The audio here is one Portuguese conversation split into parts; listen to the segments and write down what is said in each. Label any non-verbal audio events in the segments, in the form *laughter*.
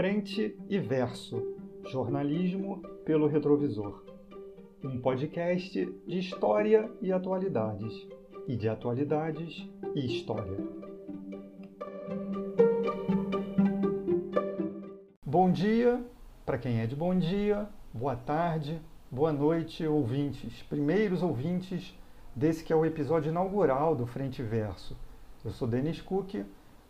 Frente e Verso Jornalismo pelo Retrovisor. Um podcast de história e atualidades, e de atualidades e história. Bom dia para quem é de bom dia, boa tarde, boa noite, ouvintes, primeiros ouvintes desse que é o episódio inaugural do Frente e Verso. Eu sou Denis Cook,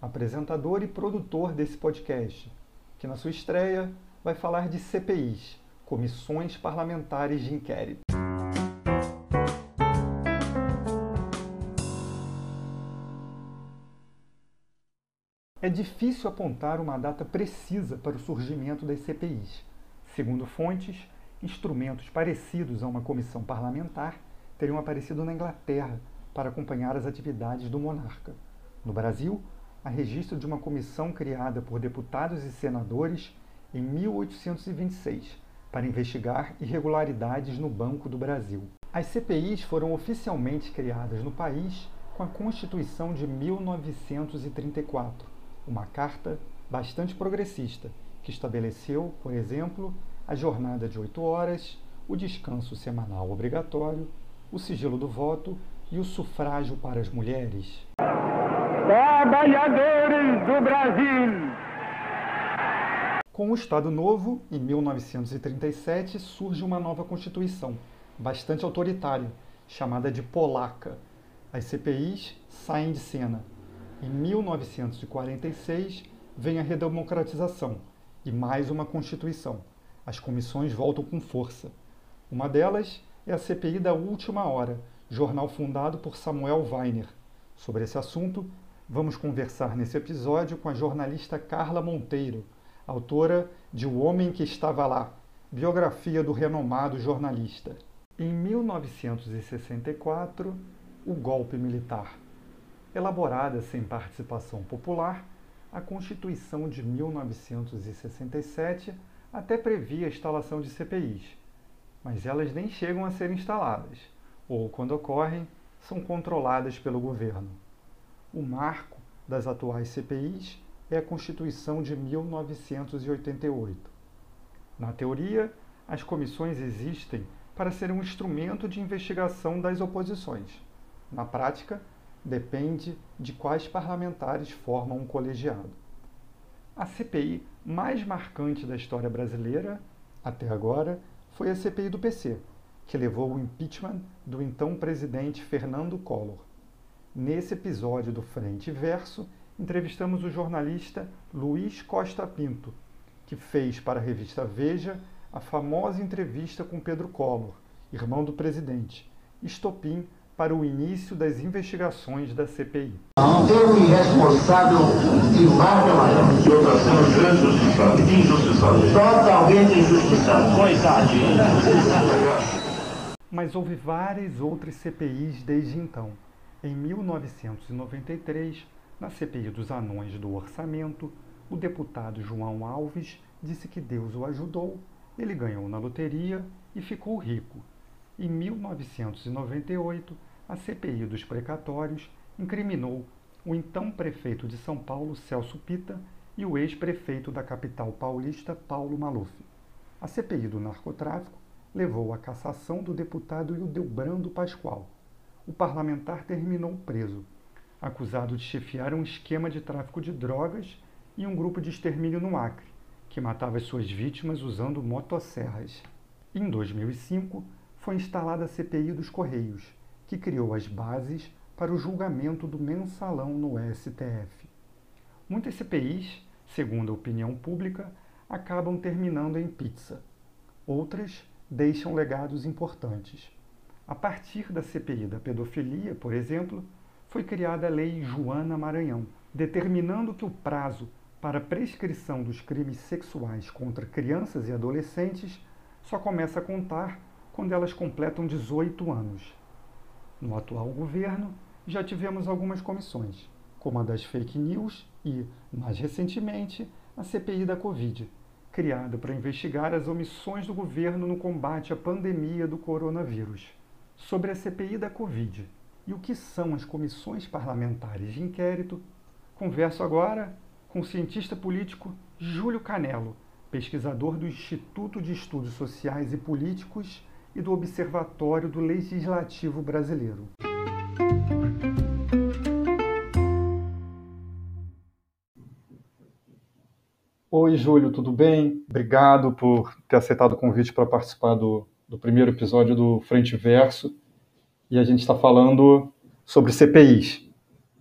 apresentador e produtor desse podcast que na sua estreia vai falar de CPIs, Comissões Parlamentares de Inquérito. É difícil apontar uma data precisa para o surgimento das CPIs. Segundo fontes, instrumentos parecidos a uma comissão parlamentar teriam aparecido na Inglaterra para acompanhar as atividades do monarca. No Brasil, a registro de uma comissão criada por deputados e senadores em 1826 para investigar irregularidades no Banco do Brasil. As CPIs foram oficialmente criadas no país com a Constituição de 1934, uma carta bastante progressista que estabeleceu, por exemplo, a jornada de oito horas, o descanso semanal obrigatório, o sigilo do voto e o sufrágio para as mulheres. Trabalhadores do Brasil! Com o Estado Novo, em 1937, surge uma nova Constituição, bastante autoritária, chamada de Polaca. As CPIs saem de cena. Em 1946, vem a redemocratização e mais uma Constituição. As comissões voltam com força. Uma delas é a CPI da Última Hora, jornal fundado por Samuel Weiner. Sobre esse assunto, vamos conversar nesse episódio com a jornalista Carla Monteiro, autora de O Homem que Estava Lá, biografia do renomado jornalista. Em 1964, o golpe militar. Elaborada sem participação popular, a Constituição de 1967 até previa a instalação de CPIs, mas elas nem chegam a ser instaladas, ou, quando ocorrem, são controladas pelo governo. O marco das atuais CPIs é a Constituição de 1988. Na teoria, as comissões existem para ser um instrumento de investigação das oposições. Na prática, depende de quais parlamentares formam um colegiado. A CPI mais marcante da história brasileira, até agora, foi a CPI do PC, que levou o impeachment do então presidente Fernando Collor. Nesse episódio do Frente Verso, entrevistamos o jornalista Luiz Costa Pinto, que fez para a revista Veja a famosa entrevista com Pedro Collor, irmão do presidente, estopim para o início das investigações da CPI. Eu irresponsável de máquina de outra grande injustiçado, injustiçado, totalmente injustiçado, coitadinho. Mas houve várias outras CPIs desde então. Em 1993, na CPI dos anões do orçamento, o deputado João Alves disse que Deus o ajudou, ele ganhou na loteria e ficou rico. Em 1998, a CPI dos precatórios incriminou o então prefeito de São Paulo, Celso Pita, e o ex-prefeito da capital paulista, Paulo Maluf. A CPI do narcotráfico levou à cassação do deputado Hildebrando Pascoal o parlamentar terminou preso, acusado de chefiar um esquema de tráfico de drogas e um grupo de extermínio no Acre, que matava suas vítimas usando motosserras. Em 2005, foi instalada a CPI dos Correios, que criou as bases para o julgamento do mensalão no STF. Muitas CPIs, segundo a opinião pública, acabam terminando em pizza. Outras deixam legados importantes. A partir da CPI da pedofilia, por exemplo, foi criada a Lei Joana Maranhão, determinando que o prazo para prescrição dos crimes sexuais contra crianças e adolescentes só começa a contar quando elas completam 18 anos. No atual governo, já tivemos algumas comissões, como a das fake news e, mais recentemente, a CPI da Covid, criada para investigar as omissões do governo no combate à pandemia do coronavírus sobre a CPI da Covid e o que são as comissões parlamentares de inquérito, converso agora com o cientista político Júlio Canelo, pesquisador do Instituto de Estudos Sociais e Políticos e do Observatório do Legislativo Brasileiro. Oi, Júlio, tudo bem? Obrigado por ter aceitado o convite para participar do, do primeiro episódio do Frente Verso. E a gente está falando sobre CPIs.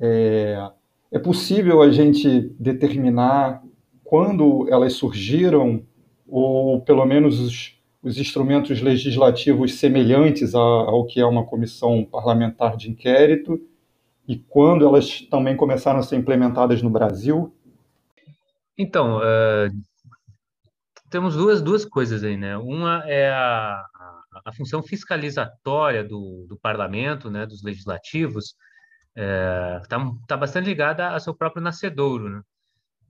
É, é possível a gente determinar quando elas surgiram, ou pelo menos os, os instrumentos legislativos semelhantes a, ao que é uma comissão parlamentar de inquérito, e quando elas também começaram a ser implementadas no Brasil? Então, uh, temos duas, duas coisas aí, né? Uma é a, a, função fiscalizatória do, do parlamento, né, dos legislativos, está é, tá, tá bastante ligada ao seu próprio nascedouro, né?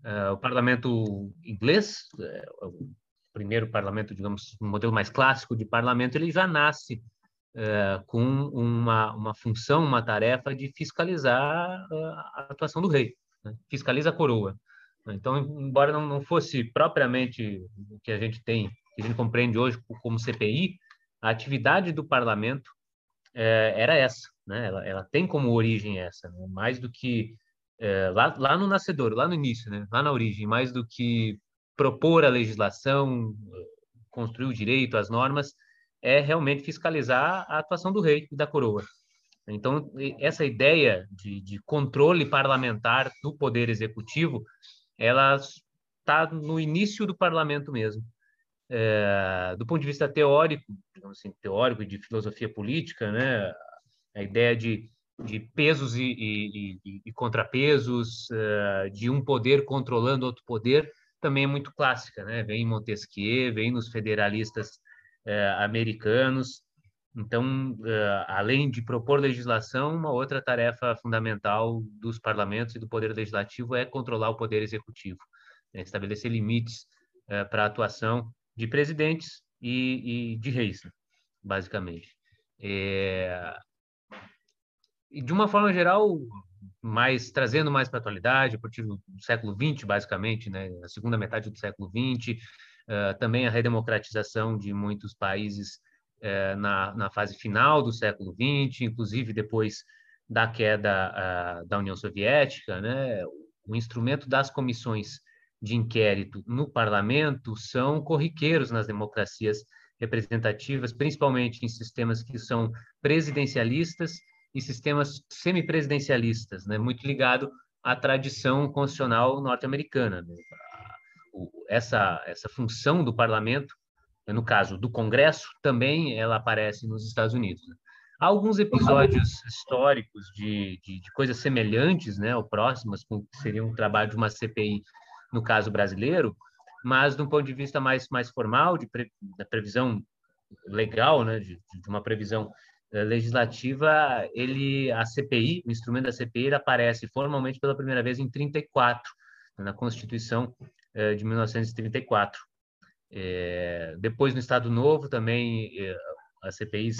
Uh, o parlamento inglês, uh, o primeiro parlamento, digamos, o modelo mais clássico de parlamento, ele já nasce uh, com uma, uma função, uma tarefa de fiscalizar a atuação do rei, né? fiscaliza a coroa. Então, embora não, não fosse propriamente o que a gente tem, que a gente compreende hoje como CPI, a atividade do parlamento era essa, né? Ela, ela tem como origem essa, né? mais do que é, lá, lá no nascedor, lá no início, né? lá na origem, mais do que propor a legislação, construir o direito, as normas, é realmente fiscalizar a atuação do rei e da coroa. Então, essa ideia de, de controle parlamentar do poder executivo, ela está no início do parlamento mesmo. É, do ponto de vista teórico, assim, teórico de filosofia política, né, a ideia de de pesos e, e, e, e contrapesos, uh, de um poder controlando outro poder, também é muito clássica, né? Vem em Montesquieu, vem nos federalistas uh, americanos. Então, além de propor legislação, uma outra tarefa fundamental dos parlamentos e do poder legislativo é controlar o poder executivo, né? estabelecer limites para a atuação de presidentes e, de reis, basicamente. É, e de uma forma geral, mais trazendo mais para a atualidade, a partir do século XX, basicamente, né, a segunda metade do século XX, uh, também a redemocratização de muitos países uh, na, na fase final do século XX, inclusive depois da queda uh, da União Soviética, né, o instrumento das comissões de inquérito no parlamento são corriqueiros nas democracias representativas, principalmente em sistemas que são presidencialistas e sistemas semipresidencialistas, né, muito ligado à tradição constitucional norte-americana. Né? Essa, essa função do parlamento, no caso do Congresso, também ela aparece nos Estados Unidos. Né? Há alguns episódios históricos de, de, de, coisas semelhantes, né, ou próximas, que seria um trabalho de uma CPI no caso brasileiro, mas de um ponto de vista mais, mais formal, de pre, da previsão legal, né, de, de uma previsão eh, legislativa, ele, a CPI, o instrumento da CPI, aparece formalmente pela primeira vez em 34, na Constituição eh, de 1934. É, depois, no Estado Novo, também é, as CPIs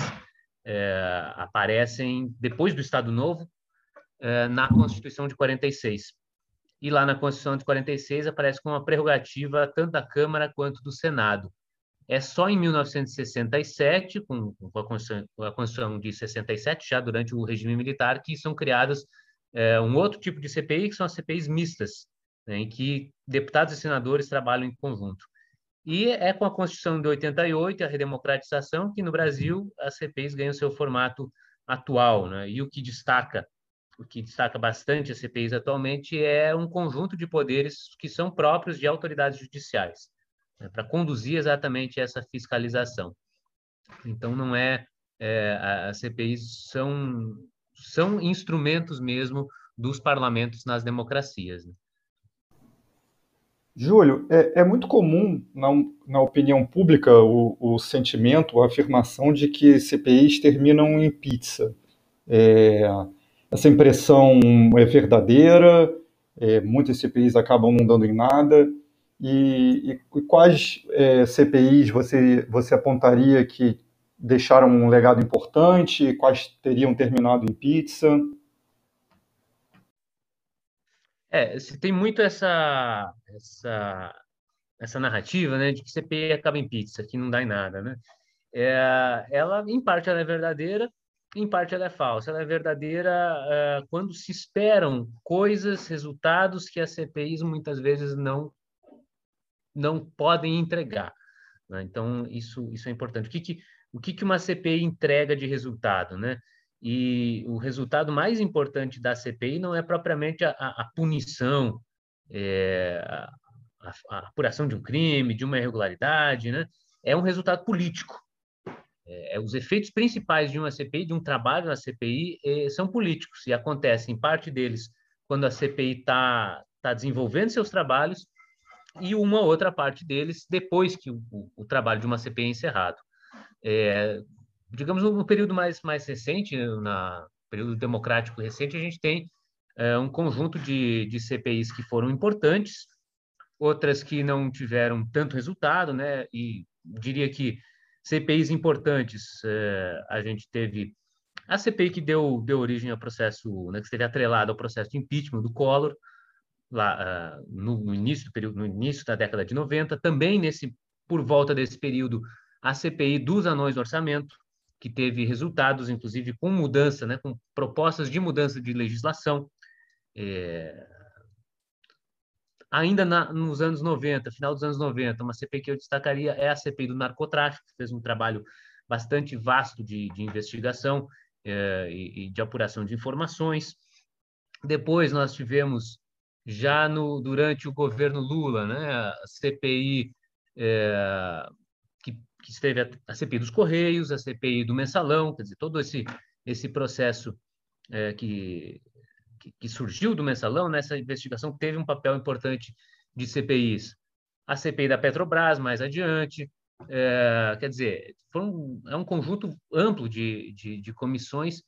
aparecem, depois do Estado Novo, na Constituição de 46. E lá na Constituição de 46 aparece com uma prerrogativa tanto da Câmara quanto do Senado. É só em 1967, com, a, Constituição, a Constituição de 67, já durante o regime militar, que são criadas é, um outro tipo de CPI, que são as CPIs mistas, né, em que deputados e senadores trabalham em conjunto. E é com a Constituição de 88 a redemocratização que no Brasil as CPIs ganham seu formato atual, né? E o que destaca, o que destaca bastante as CPIs atualmente é um conjunto de poderes que são próprios de autoridades judiciais né, para conduzir exatamente essa fiscalização. Então, não é, é as CPIs são, são instrumentos mesmo dos parlamentos nas democracias. Né? Júlio, é, é, muito comum na, na opinião pública o, o, sentimento, a afirmação de que CPIs terminam em pizza. É, essa impressão é verdadeira, é, muitas CPIs acabam não dando em nada. E, e quais é, CPIs você, você apontaria que deixaram um legado importante? Quais teriam terminado em pizza? É, se tem muito essa, essa, essa narrativa, né, de que CPI acaba em pizza, que não dá em nada, né? É, ela, em parte, ela é verdadeira, em parte, ela é falsa. Ela é verdadeira é, quando se esperam coisas, resultados que as CPIs muitas vezes não não podem entregar. Né? Então, isso, isso é importante. O que, que, o que, que uma CPI entrega de resultado? Né? E o resultado mais importante da CPI não é propriamente a, a punição, é, a, a, apuração de um crime, de uma irregularidade, né? é um resultado político. É, os efeitos principais de uma CPI, de um trabalho na CPI, é, são políticos e acontecem, parte deles, quando a CPI está tá desenvolvendo seus trabalhos e uma outra parte deles depois que o, o, o trabalho de uma CPI é encerrado. É, digamos, no período mais, mais recente, na período democrático recente, a gente tem é, um conjunto de, de CPIs que foram importantes, outras que não tiveram tanto resultado, né? E diria que CPIs importantes, é, a gente teve a CPI que deu, deu origem ao processo, né, que esteve atrelado ao processo de impeachment do Collor, lá uh, no, no, início do período, no início da década de 90, também nesse por volta desse período a CPI dos anões do orçamento, que teve resultados, inclusive com mudança, né, com propostas de mudança de legislação. É... Ainda na, nos anos 90, final dos anos 90, uma CPI que eu destacaria é a CPI do narcotráfico, que fez um trabalho bastante vasto de, de investigação é, e, e de apuração de informações. Depois nós tivemos já no, durante o governo Lula, né, a CPI é, que, que esteve a, a, CPI dos Correios, a CPI do Mensalão, quer dizer, todo esse, esse processo é, que, que, surgiu do Mensalão, nessa investigação teve um papel importante de CPIs. A CPI da Petrobras, mais adiante, é, quer dizer, um, é um conjunto amplo de, de, de comissões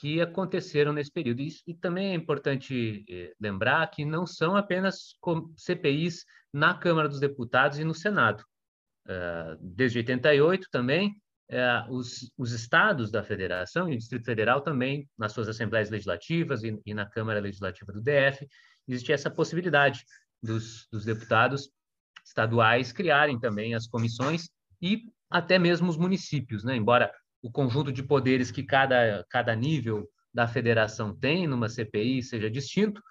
que aconteceram nesse período. E, e também é importante eh, lembrar que não são apenas CPIs na Câmara dos Deputados e no Senado. Uh, desde 88 também, uh, os, os, estados da federação e o Distrito Federal também, nas suas assembleias legislativas e, e na Câmara Legislativa do DF, existe essa possibilidade dos, dos deputados estaduais criarem também as comissões e até mesmo os municípios, né? embora o conjunto de poderes que cada, cada nível da federação tem numa CPI seja distinto,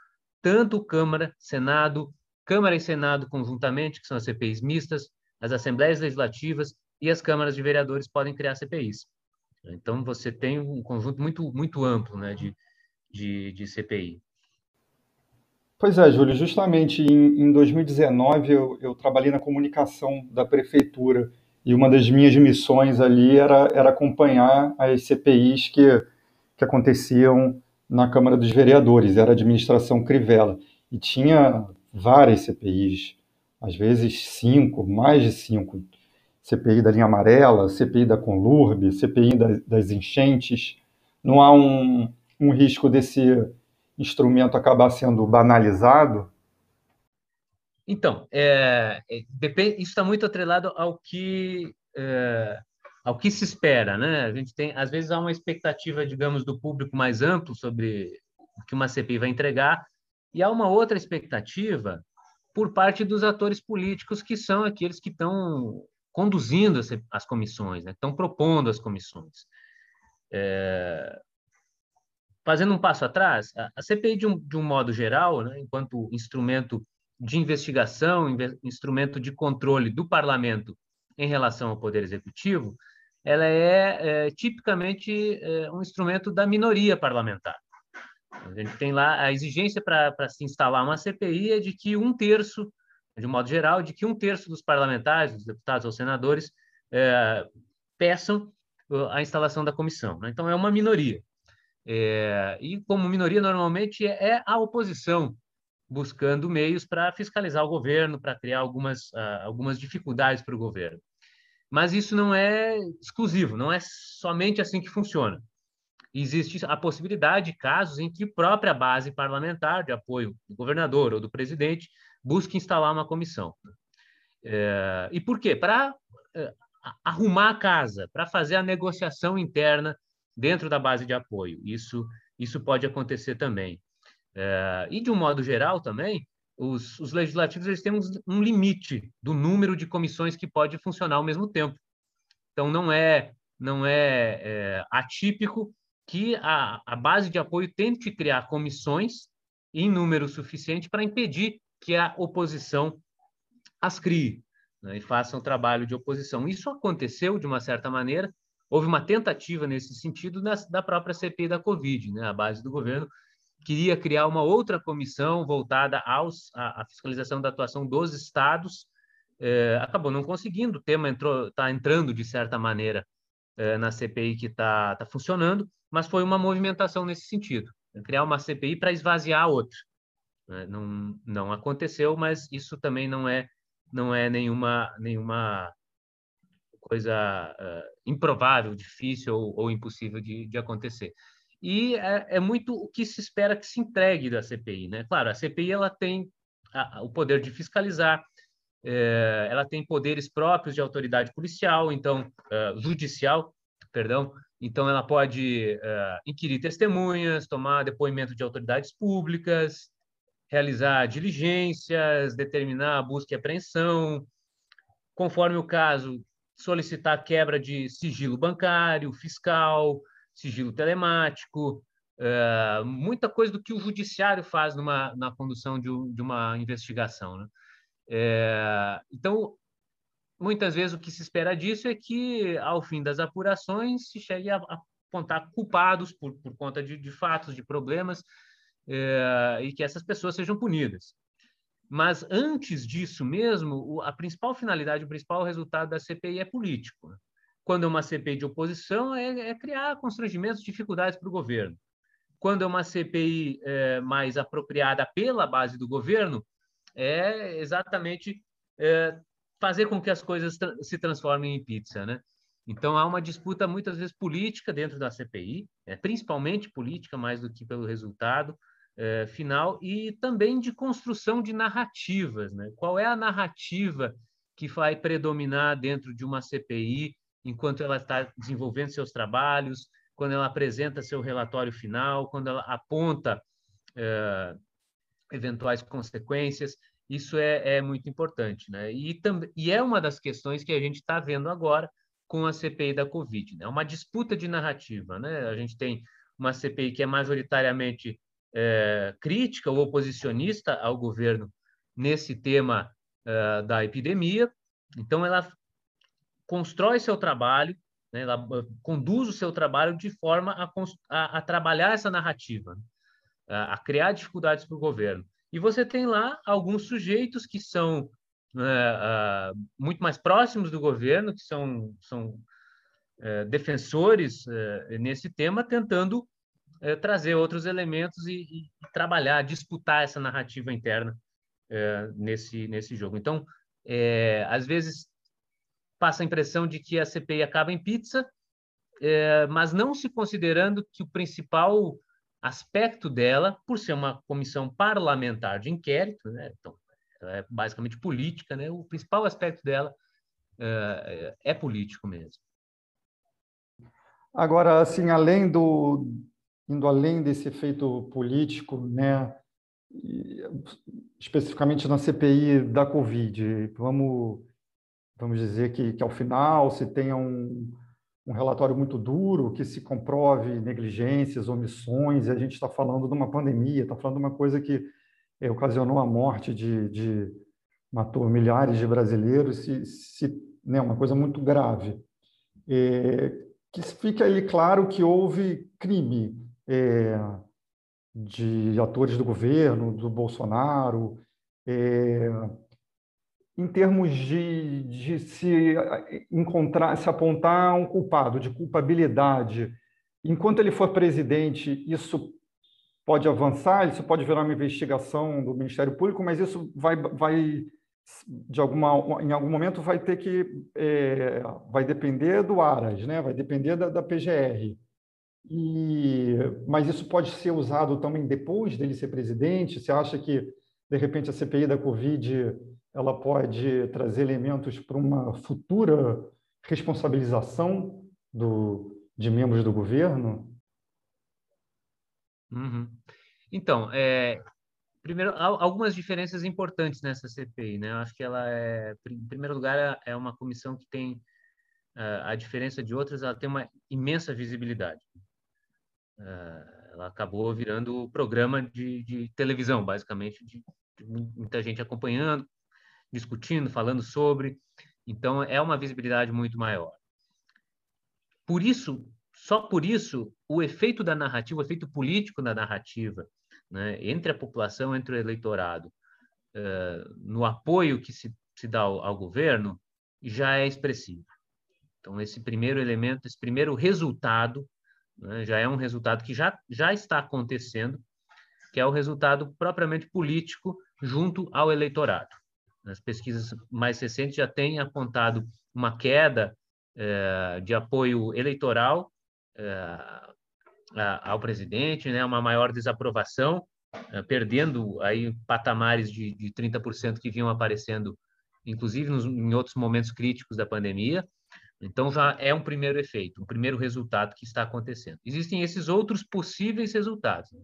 tanto Câmara, Senado, Câmara e Senado conjuntamente, que são as CPIs mistas, as assembleias legislativas e as câmaras de vereadores podem criar CPIs. Então, você tem um conjunto muito, muito amplo né, de, de, de CPI. Pois é, Júlio, justamente em, em 2019 eu, eu trabalhei na comunicação da prefeitura e uma das minhas missões ali era, era acompanhar as CPIs que, que aconteciam na Câmara dos Vereadores, era a administração Crivella. E tinha várias CPIs, às vezes cinco, mais de cinco. CPI da linha amarela, CPI da Conlurb, CPI da, das enchentes. Não há um, um risco desse instrumento acabar sendo banalizado então, é, é, depende, isso está muito atrelado ao que é, ao que se espera, né? A gente tem, às vezes, há uma expectativa, digamos, do público mais amplo sobre o que uma CPI vai entregar, e há uma outra expectativa por parte dos atores políticos que são aqueles que estão conduzindo as, as comissões, né? estão propondo as comissões. É, fazendo um passo atrás, a, a CPI, de um, de um modo geral, né, enquanto instrumento de investigação, instrumento de controle do parlamento em relação ao poder executivo, ela é, é tipicamente é, um instrumento da minoria parlamentar. A gente tem lá a exigência para se instalar uma CPI é de que um terço, de um modo geral, de que um terço dos parlamentares, dos deputados ou senadores, é, peçam a instalação da comissão. Né? Então, é uma minoria. É, e como minoria, normalmente é a oposição buscando meios para fiscalizar o governo, para criar algumas, uh, algumas dificuldades para o governo. Mas isso não é exclusivo, não é somente assim que funciona. Existe a possibilidade de casos em que a própria base parlamentar de apoio do governador ou do presidente busque instalar uma comissão. É, e por quê? Para é, arrumar a casa, para fazer a negociação interna dentro da base de apoio. Isso, isso pode acontecer também. É, e, de um modo geral, também, os, os legislativos eles têm um, limite do número de comissões que pode funcionar ao mesmo tempo. Então, não é, não é, é atípico que a, a base de apoio tente criar comissões em número suficiente para impedir que a oposição as crie né, e faça um trabalho de oposição. Isso aconteceu de uma certa maneira, houve uma tentativa nesse sentido da própria CPI da Covid, né? a base do governo queria criar uma outra comissão voltada aos, à, à fiscalização da atuação dos estados, é, acabou não conseguindo, o tema está entrando de certa maneira é, na CPI que está tá funcionando, mas foi uma movimentação nesse sentido, criar uma CPI para esvaziar a outra. Né? Não, não aconteceu, mas isso também não é não é nenhuma nenhuma coisa uh, improvável, difícil ou, ou impossível de, de, acontecer. E é, é, muito o que se espera que se entregue da CPI, né? Claro, a CPI ela tem a, o poder de fiscalizar, é, ela tem poderes próprios de autoridade policial, então uh, judicial, perdão. Então ela pode uh, inquirir testemunhas, tomar depoimento de autoridades públicas, realizar diligências, determinar a busca e apreensão, conforme o caso, solicitar quebra de sigilo bancário, fiscal, sigilo telemático, uh, muita coisa do que o judiciário faz numa, na condução de, de uma investigação. Né? É, então, muitas vezes o que se espera disso é que, ao fim das apurações, se chegue a apontar culpados por, por conta de, de fatos, de problemas, é, e que essas pessoas sejam punidas. Mas antes disso mesmo, a principal finalidade, o principal resultado da CPI é político. Quando é uma CPI de oposição, é, é criar constrangimentos, dificuldades para o governo. Quando é uma CPI é, mais apropriada pela base do governo, é exatamente é, fazer com que as coisas tra se transformem em pizza, né? Então há uma disputa muitas vezes política dentro da CPI, é, principalmente política mais do que pelo resultado, é, final e também de construção de narrativas. Né? Qual é a narrativa que vai predominar dentro de uma CPI enquanto ela está desenvolvendo seus trabalhos, quando ela apresenta seu relatório final, quando ela aponta é, eventuais consequências. Isso é, é muito importante. Né? E, e é uma das questões que a gente está vendo agora com a CPI da Covid. É né? uma disputa de narrativa. Né? A gente tem uma CPI que é majoritariamente é, crítica ou oposicionista ao governo nesse tema é, da epidemia. Então, ela constrói seu trabalho, né, ela ah, conduz o seu trabalho de forma a, a, a trabalhar essa narrativa, a, a criar dificuldades para o governo. E você tem lá alguns sujeitos que são é, muito mais próximos do governo, que são, são defensores nesse tema, tentando é, trazer outros elementos e, e, trabalhar, disputar essa narrativa interna é, nesse, nesse jogo. Então, é, às vezes passa a impressão de que a CPI acaba em pizza, mas não se considerando que o principal aspecto dela, por ser uma comissão parlamentar de inquérito, né? então, é basicamente política, né? o principal aspecto dela é político mesmo. Agora, assim, além do, indo além desse efeito político, né, especificamente na CPI da Covid, vamos, vamos dizer que, que ao final se tenha um, um relatório muito duro, que se comprove negligências, omissões, e a gente está falando de uma pandemia, está falando de uma coisa que é, ocasionou a morte de, de matou milhares de brasileiros, se, se, né, uma coisa muito grave. É, que fique ali claro que houve crime, é, de atores do governo, do Bolsonaro, é, em termos de, de se encontrar, se apontar um culpado, de culpabilidade. Enquanto ele for presidente, isso pode avançar, isso pode virar uma investigação do Ministério Público, mas isso vai, vai de alguma, em algum momento vai ter que é, vai depender do Aras, né? Vai depender da, da PGR. E, mas isso pode ser usado também depois dele ser presidente? Você acha que, de repente, a CPI da Covid ela pode trazer elementos para uma futura responsabilização do, de membros do governo? Uhum. Então, é, primeiro, algumas diferenças importantes nessa CPI, né? Eu acho que ela é, em primeiro lugar, é uma comissão que tem a diferença de outras, ela tem uma imensa visibilidade. Ela acabou virando programa de, de televisão, basicamente, de, de muita gente acompanhando, discutindo, falando sobre. Então, é uma visibilidade muito maior. Por isso, só por isso, o efeito da narrativa, o efeito político da narrativa, né, entre a população, entre o eleitorado, uh, no apoio que se, se dá ao, ao governo, já é expressivo. Então, esse primeiro elemento, esse primeiro resultado, né, já é um resultado que já, já está acontecendo, que é o resultado propriamente político junto ao eleitorado. As pesquisas mais recentes já têm apontado uma queda eh, de apoio eleitoral eh, ao presidente, né, uma maior desaprovação, eh, perdendo aí patamares de, de 30% que vinham aparecendo, inclusive nos, em outros momentos críticos da pandemia. Então já é um primeiro efeito, um primeiro resultado que está acontecendo. Existem esses outros possíveis resultados. Né?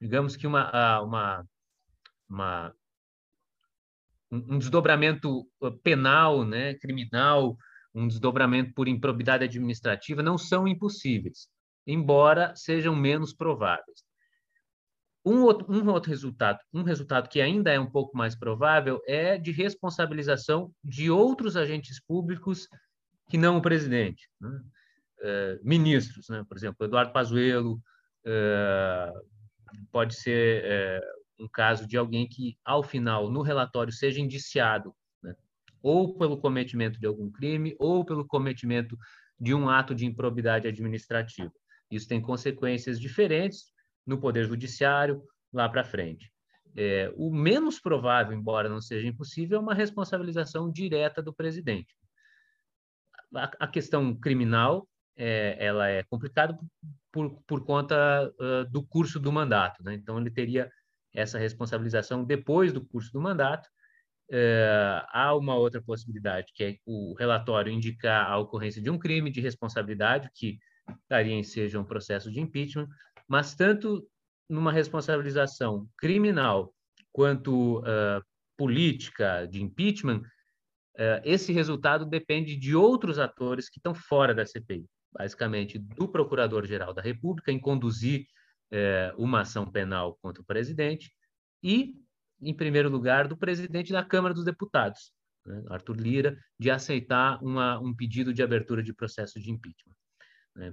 Digamos que uma, uma, uma um desdobramento penal, né, criminal, um desdobramento por improbidade administrativa não são impossíveis, embora sejam menos prováveis. Um outro, um outro resultado, um resultado que ainda é um pouco mais provável é de responsabilização de outros agentes públicos que não o presidente, né? é, ministros, né? por exemplo, Eduardo Pazuello, é, pode ser é, um caso de alguém que, ao final, no relatório, seja indiciado ou pelo cometimento de algum crime, ou pelo cometimento de um ato de improbidade administrativa. Isso tem consequências diferentes no Poder Judiciário lá para frente. É, o menos provável, embora não seja impossível, é uma responsabilização direta do presidente. A, questão criminal é, ela é complicada por, por conta uh, do curso do mandato. Né? Então, ele teria essa responsabilização depois do curso do mandato, é, há uma outra possibilidade, que é o relatório indicar a ocorrência de um crime de responsabilidade, que daria em seja um processo de impeachment, mas tanto numa responsabilização criminal quanto uh, política de impeachment, uh, esse resultado depende de outros atores que estão fora da CPI, basicamente do Procurador-Geral da República em conduzir uh, uma ação penal contra o presidente e em primeiro lugar, do presidente da Câmara dos Deputados, né, Arthur Lira, de aceitar uma, um pedido de abertura de processo de impeachment. Né.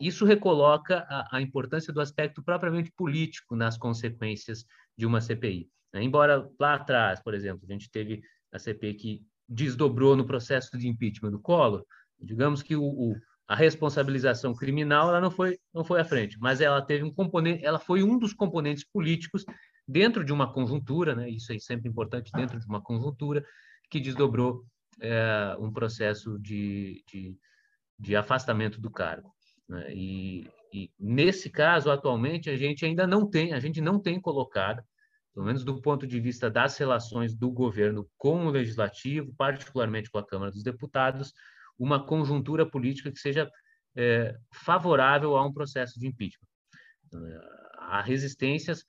Isso recoloca a, a, importância do aspecto propriamente político nas consequências de uma CPI. Né. Embora lá atrás, por exemplo, a gente teve a CPI que desdobrou no processo de impeachment do Collor, digamos que o, o, a responsabilização criminal ela não foi não foi à frente, mas ela teve um componente, ela foi um dos componentes políticos dentro de uma conjuntura, né, isso é sempre importante, dentro de uma conjuntura que desdobrou é, um processo de, de, de, afastamento do cargo. Né? E, e, nesse caso, atualmente, a gente ainda não tem, a gente não tem colocado, pelo menos do ponto de vista das relações do governo com o legislativo, particularmente com a Câmara dos Deputados, uma conjuntura política que seja é, favorável a um processo de impeachment. Há resistências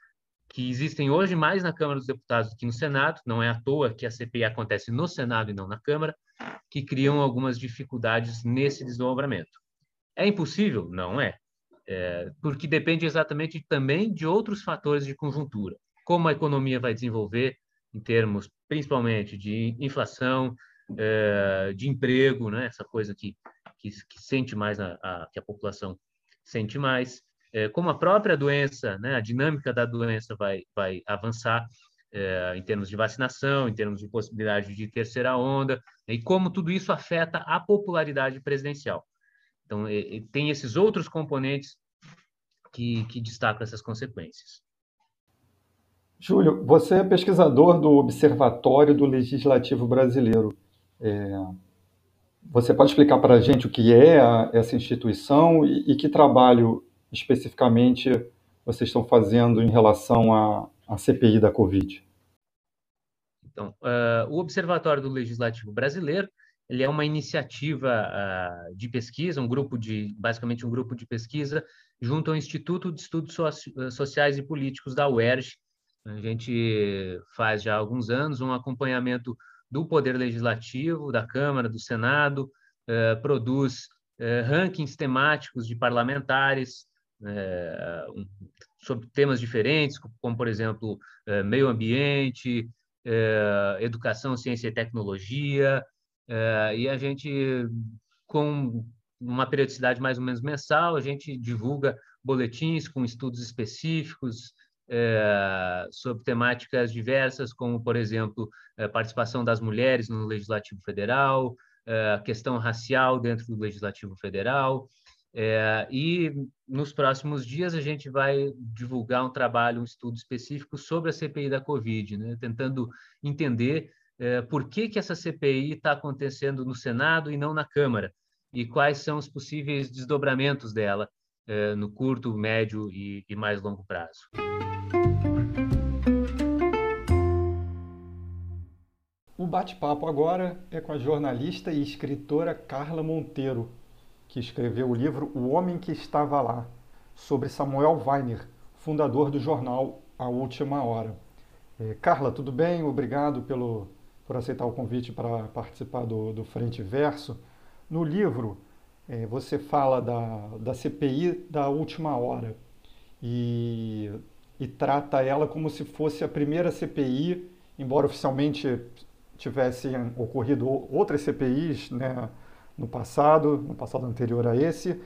que existem hoje mais na Câmara dos Deputados do que no Senado, não é à toa que a CPI acontece no Senado e não na Câmara, que criam algumas dificuldades nesse desdobramento. É impossível? Não é, é porque depende exatamente também de outros fatores de conjuntura, como a economia vai desenvolver em termos principalmente de inflação, é, de emprego, né? essa coisa que, que, que sente mais, a, a, que a população sente mais, é, como a própria doença, né, a dinâmica da doença vai, vai avançar é, em termos de vacinação, em termos de possibilidade de terceira onda, e como tudo isso afeta a popularidade presidencial. Então, tem esses outros componentes que, que destacam essas consequências. Júlio, você é pesquisador do Observatório do Legislativo Brasileiro. É, você pode explicar para a gente o que é a, essa instituição e, e que trabalho especificamente vocês estão fazendo em relação à, à CPI da Covid? Então, uh, o Observatório do Legislativo Brasileiro ele é uma iniciativa uh, de pesquisa, um grupo de, basicamente um grupo de pesquisa junto ao Instituto de Estudos Sociais e Políticos da UERJ. A gente faz já há alguns anos um acompanhamento do Poder Legislativo, da Câmara, do Senado, eh, produz eh, rankings temáticos de parlamentares eh, sobre temas diferentes, como, por exemplo, meio ambiente, educação, ciência e tecnologia, e a gente, com uma periodicidade mais ou menos mensal, a gente divulga boletins com estudos específicos sobre temáticas diversas, como, por exemplo, a participação das mulheres no Legislativo Federal, a questão racial dentro do Legislativo Federal. E nos próximos dias a gente vai divulgar um trabalho, um estudo específico sobre a CPI da Covid, né? tentando entender por que, que essa CPI está acontecendo no Senado e não na Câmara, e quais são os possíveis desdobramentos dela é, no curto, médio e, e mais longo prazo. O bate-papo agora é com a jornalista e escritora Carla Monteiro, que escreveu o livro O Homem que Estava Lá, sobre Samuel Weiner, fundador do jornal A Última Hora. É, Carla, tudo bem? Obrigado pelo, por aceitar o convite para participar do, do Frente Verso. No livro, é, você fala da, da CPI da última hora e, e trata ela como se fosse a primeira CPI, embora oficialmente tivessem ocorrido outras CPIs né, no passado, no passado anterior a esse,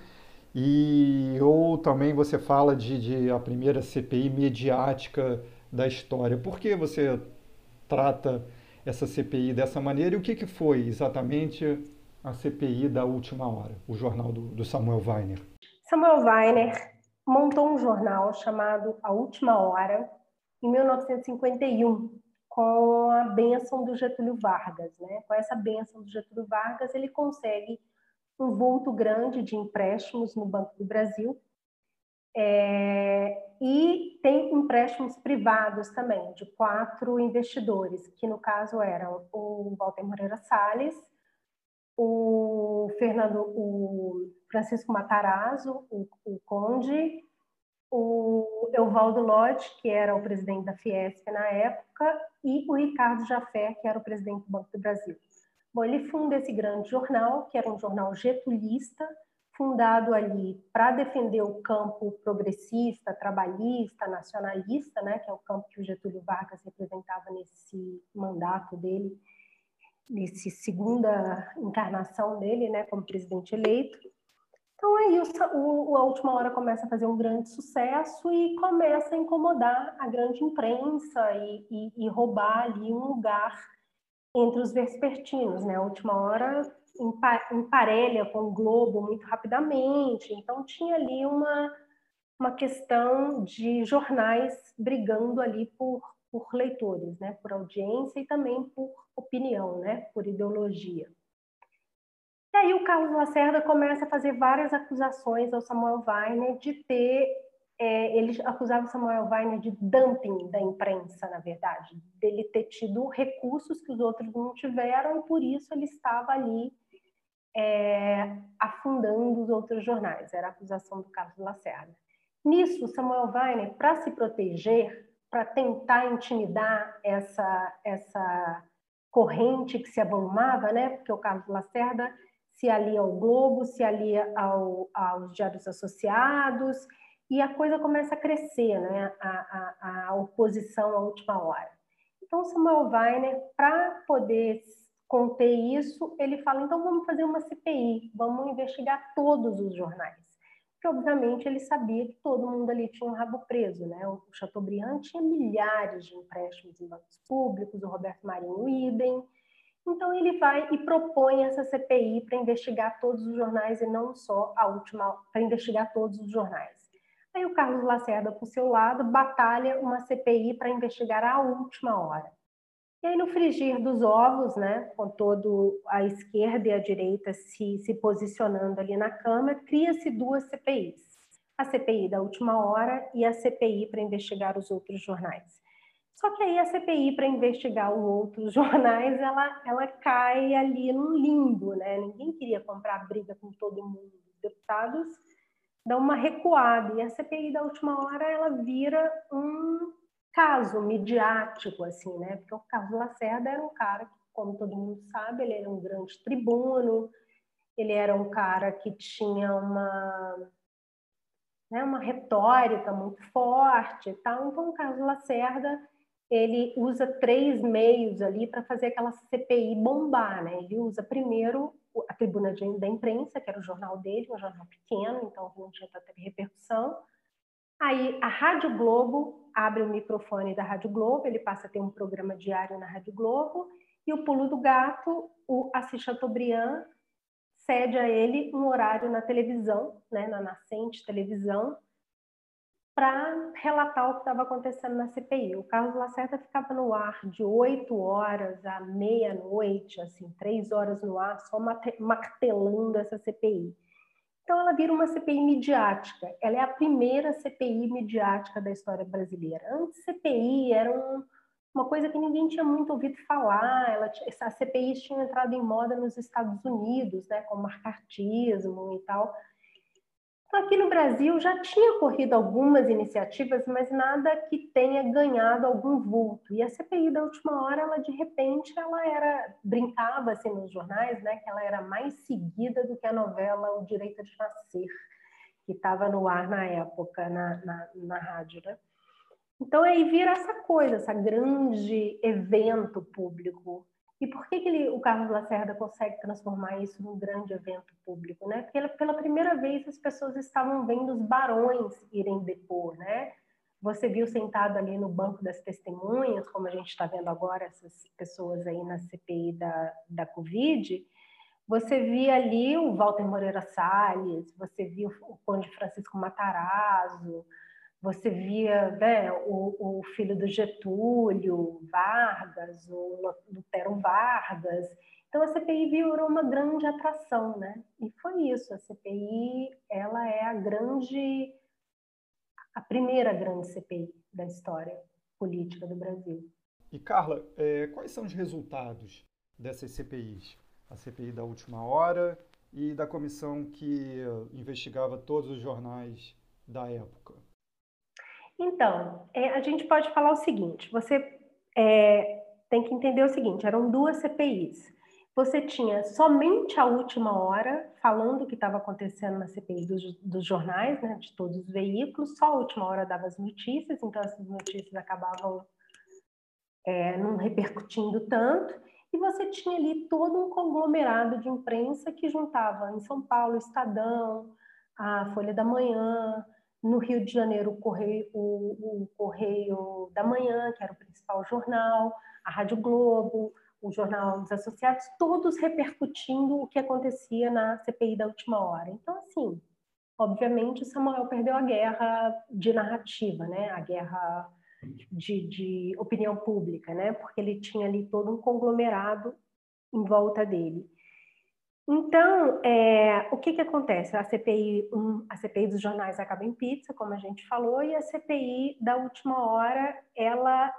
e ou também você fala de, de a primeira CPI mediática da história. Por que você trata essa CPI dessa maneira e o que, que foi exatamente a CPI da última hora, o jornal do, do Samuel Weiner? Samuel Weiner montou um jornal chamado A Última Hora em 1951 com a benção do Getúlio Vargas, né? Com essa benção do Getúlio Vargas, ele consegue um vulto grande de empréstimos no Banco do Brasil é, e tem empréstimos privados também de quatro investidores, que no caso eram o Walter Moreira Salles, o Fernando, o Francisco Matarazzo, o, o Conde, o Euvaldo Lodge, que era o presidente da Fiesp na época, e o Ricardo Jafé, que era o presidente do Banco do Brasil. Bom, ele funda esse grande jornal, que era um jornal getulista, fundado ali para defender o campo progressista, trabalhista, nacionalista, né, que é o campo que o Getúlio Vargas representava nesse mandato dele nesse segunda encarnação dele, né, como presidente eleito. Então aí o, o, a última hora começa a fazer um grande sucesso e começa a incomodar a grande imprensa e, e, e roubar ali um lugar entre os vespertinos, né? A última hora emparelha com o Globo muito rapidamente, então tinha ali uma uma questão de jornais brigando ali por por leitores, né, por audiência e também por opinião, né, por ideologia. E aí o Carlos Lacerda começa a fazer várias acusações ao Samuel Weiner de ter, é, ele acusava o Samuel Weiner de dumping da imprensa, na verdade, dele ter tido recursos que os outros não tiveram e por isso ele estava ali é, afundando os outros jornais. Era a acusação do Carlos Lacerda. Nisso, Samuel Weiner, para se proteger, para tentar intimidar essa, essa corrente que se avolumava, né? porque o Carlos Lacerda se alia ao Globo, se alia ao, aos diários associados, e a coisa começa a crescer, né? a, a, a oposição à última hora. Então, Samuel Weiner, para poder conter isso, ele fala: então vamos fazer uma CPI, vamos investigar todos os jornais porque obviamente ele sabia que todo mundo ali tinha um rabo preso, né? O Chateaubriand tinha milhares de empréstimos em bancos públicos, o Roberto Marinho idem. Então ele vai e propõe essa CPI para investigar todos os jornais e não só a última, para investigar todos os jornais. Aí o Carlos Lacerda, por seu lado, batalha uma CPI para investigar a última hora. E aí, no frigir dos ovos, né, com todo a esquerda e a direita se, se posicionando ali na Câmara, cria-se duas CPIs. A CPI da última hora e a CPI para investigar os outros jornais. Só que aí a CPI para investigar os outros *laughs* jornais, ela, ela cai ali num limbo, né? Ninguém queria comprar briga com todo mundo. Os deputados dá uma recuada. E a CPI da última hora ela vira um caso midiático, assim, né? Porque o Carlos Lacerda era um cara que, como todo mundo sabe, ele era um grande tribuno, ele era um cara que tinha uma né, uma retórica muito forte e tal. Então, o Carlos Lacerda ele usa três meios ali para fazer aquela CPI bombar, né? Ele usa primeiro a tribuna da imprensa, que era o jornal dele, um jornal pequeno, então não tinha tanta repercussão. Aí a Rádio Globo abre o microfone da Rádio Globo, ele passa a ter um programa diário na Rádio Globo, e o Pulo do Gato, o Assis Chateaubriand cede a ele um horário na televisão, né, na nascente televisão, para relatar o que estava acontecendo na CPI. O Carlos Lacerda ficava no ar de 8 horas à meia-noite, assim, três horas no ar, só martelando essa CPI. Então, ela vira uma CPI midiática. Ela é a primeira CPI midiática da história brasileira. Antes, CPI era um, uma coisa que ninguém tinha muito ouvido falar. Ela, essa CPI tinha entrado em moda nos Estados Unidos, né, com marcartismo e tal. Aqui no Brasil já tinha ocorrido algumas iniciativas, mas nada que tenha ganhado algum vulto. E a CPI da última hora, ela de repente, ela era brincava assim nos jornais, né, que ela era mais seguida do que a novela O Direito de Nascer, que estava no ar na época na, na, na rádio, né? Então aí vira essa coisa, essa grande evento público e por que, que ele, o Carlos Lacerda consegue transformar isso num grande evento público? Né? Porque pela primeira vez as pessoas estavam vendo os barões irem depor. Né? Você viu sentado ali no banco das testemunhas, como a gente está vendo agora, essas pessoas aí na CPI da, da Covid, você via ali o Walter Moreira Salles, você viu o Conde Francisco Matarazzo, você via né, o, o, filho do Getúlio, Vargas, o Lutero Vargas. Então a CPI virou uma grande atração, né? E foi isso. A CPI ela é a grande, a primeira grande CPI da história política do Brasil. E Carla, é, quais são os resultados dessas CPIs? A CPI da última hora e da comissão que investigava todos os jornais da época. Então, é, a gente pode falar o seguinte: você é, tem que entender o seguinte: eram duas CPIs. Você tinha somente a última hora falando o que estava acontecendo na CPI dos, dos, jornais, né, de todos os veículos, só a última hora dava as notícias, então essas notícias acabavam é, não repercutindo tanto, e você tinha ali todo um conglomerado de imprensa que juntava em São Paulo, Estadão, a Folha da Manhã, no Rio de Janeiro, o Correio, o, o Correio da Manhã, que era o principal jornal, a Rádio Globo, o Jornal dos Associados, todos repercutindo o que acontecia na CPI da última hora. Então, assim, obviamente, o Samuel perdeu a guerra de narrativa, né? a guerra de, de opinião pública, né? porque ele tinha ali todo um conglomerado em volta dele. Então, é, o que, que acontece? A CPI, um, a CPI dos jornais acaba em pizza, como a gente falou, e a CPI da última hora, ela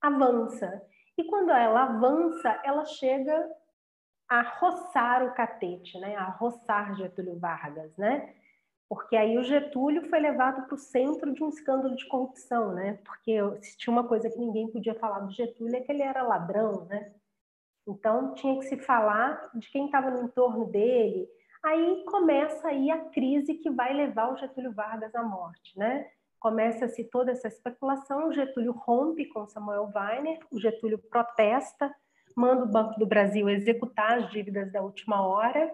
avança. E quando ela avança, ela chega a roçar o catete, né? a roçar Getúlio Vargas, né? Porque aí o Getúlio foi levado para o centro de um escândalo de corrupção, né? Porque se tinha uma coisa que ninguém podia falar do Getúlio é que ele era ladrão, né? Então, tinha que se falar de quem estava no entorno dele. Aí começa aí a crise que vai levar o Getúlio Vargas à morte, né? Começa-se toda essa especulação, o Getúlio rompe com Samuel Weiner, o Getúlio protesta, manda o Banco do Brasil executar as dívidas da última hora.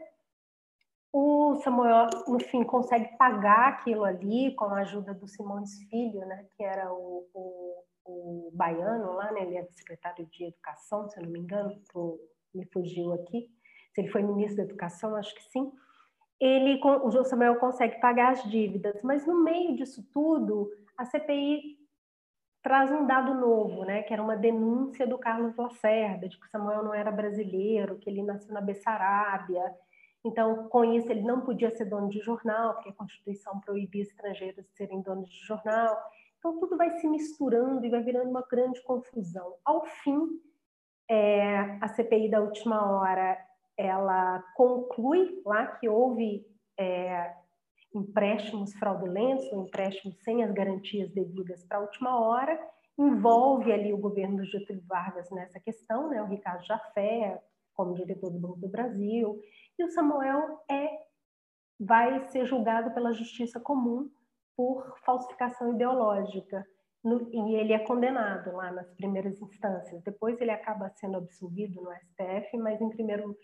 O Samuel, no fim, consegue pagar aquilo ali com a ajuda do Simões Filho, né, que era o, o o baiano lá, né? Ele é secretário de Educação, se eu não me engano, tô, me fugiu aqui. Se ele foi ministro da Educação, acho que sim. Ele, o João Samuel consegue pagar as dívidas, mas no meio disso tudo, a CPI traz um dado novo, né? Que era uma denúncia do Carlos Lacerda de que Samuel não era brasileiro, que ele nasceu na Bessarabia. Então, com isso, ele não podia ser dono de jornal, porque a Constituição proibia estrangeiros de serem donos de jornal. Então, tudo vai se misturando e vai virando uma grande confusão. Ao fim, é, a CPI da última hora, ela conclui lá que houve, é, empréstimos fraudulentos ou empréstimos sem as garantias devidas para a última hora, envolve ali o governo do Getúlio Vargas nessa questão, né? o Ricardo Jafé, como diretor do Banco do Brasil, e o Samuel é, vai ser julgado pela Justiça Comum por falsificação ideológica. No, e ele é condenado lá nas primeiras instâncias. Depois ele acaba sendo absolvido no STF, mas em primeiro,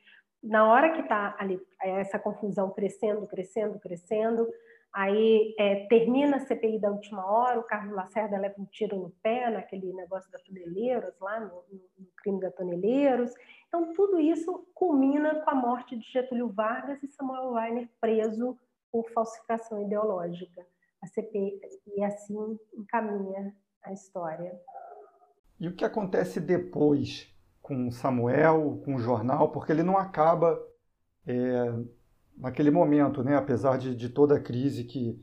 na hora que está ali essa confusão crescendo, crescendo, crescendo, Aí é, termina a CPI da última hora, o Carlos Lacerda leva um tiro no pé naquele negócio da Toneleiros, lá no, no, crime da Toneleiros. Então, tudo isso culmina com a morte de Getúlio Vargas e Samuel Weiner preso por falsificação ideológica. A CPI, e assim encaminha a história. E o que acontece depois com Samuel, com o jornal? Porque ele não acaba é, naquele momento, né, apesar de, de toda a crise que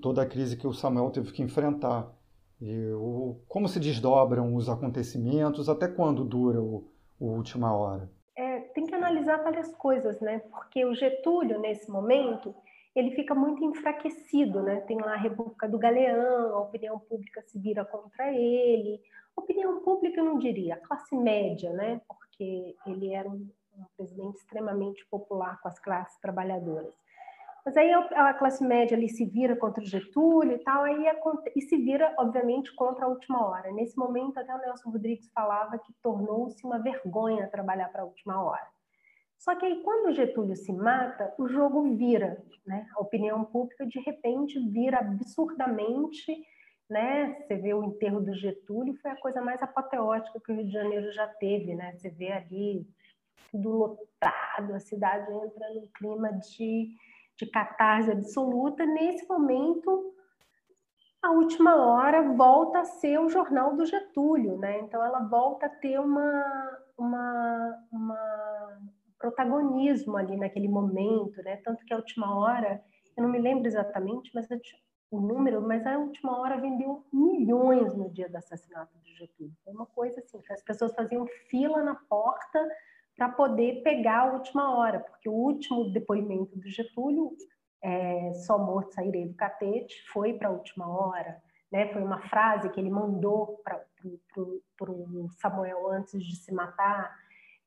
toda a crise que o Samuel teve que enfrentar. E o, como se desdobram os acontecimentos? Até quando dura o, o última hora? É, tem que analisar várias coisas, né? Porque o Getúlio nesse momento ele fica muito enfraquecido, né? Tem lá a República do Galeão, a opinião pública se vira contra ele. Opinião pública eu não diria, a classe média, né? Porque ele era um um presidente extremamente popular com as classes trabalhadoras. Mas aí a classe média ali se vira contra o Getúlio e tal, aí e se vira, obviamente, contra a última hora. Nesse momento, até o Nelson Rodrigues falava que tornou-se uma vergonha trabalhar para a última hora. Só que aí, quando o Getúlio se mata, o jogo vira, né? A opinião pública, de repente, vira absurdamente, né? Você vê o enterro do Getúlio, foi a coisa mais apoteótica que o Rio de Janeiro já teve, né? Você vê ali tudo lotado, a cidade entra num clima de, de catarse absoluta. Nesse momento, a última hora volta a ser o jornal do Getúlio, né? Então ela volta a ter uma, uma, uma protagonismo ali naquele momento, né? Tanto que a última hora, eu não me lembro exatamente, mas o número, mas a última hora vendeu milhões no dia do assassinato do Getúlio. Foi uma coisa assim, as pessoas faziam fila na porta para poder pegar a última hora, porque o último depoimento do Getúlio, é, só morto sairei do catete, foi para a última hora, né? Foi uma frase que ele mandou para o Samuel antes de se matar.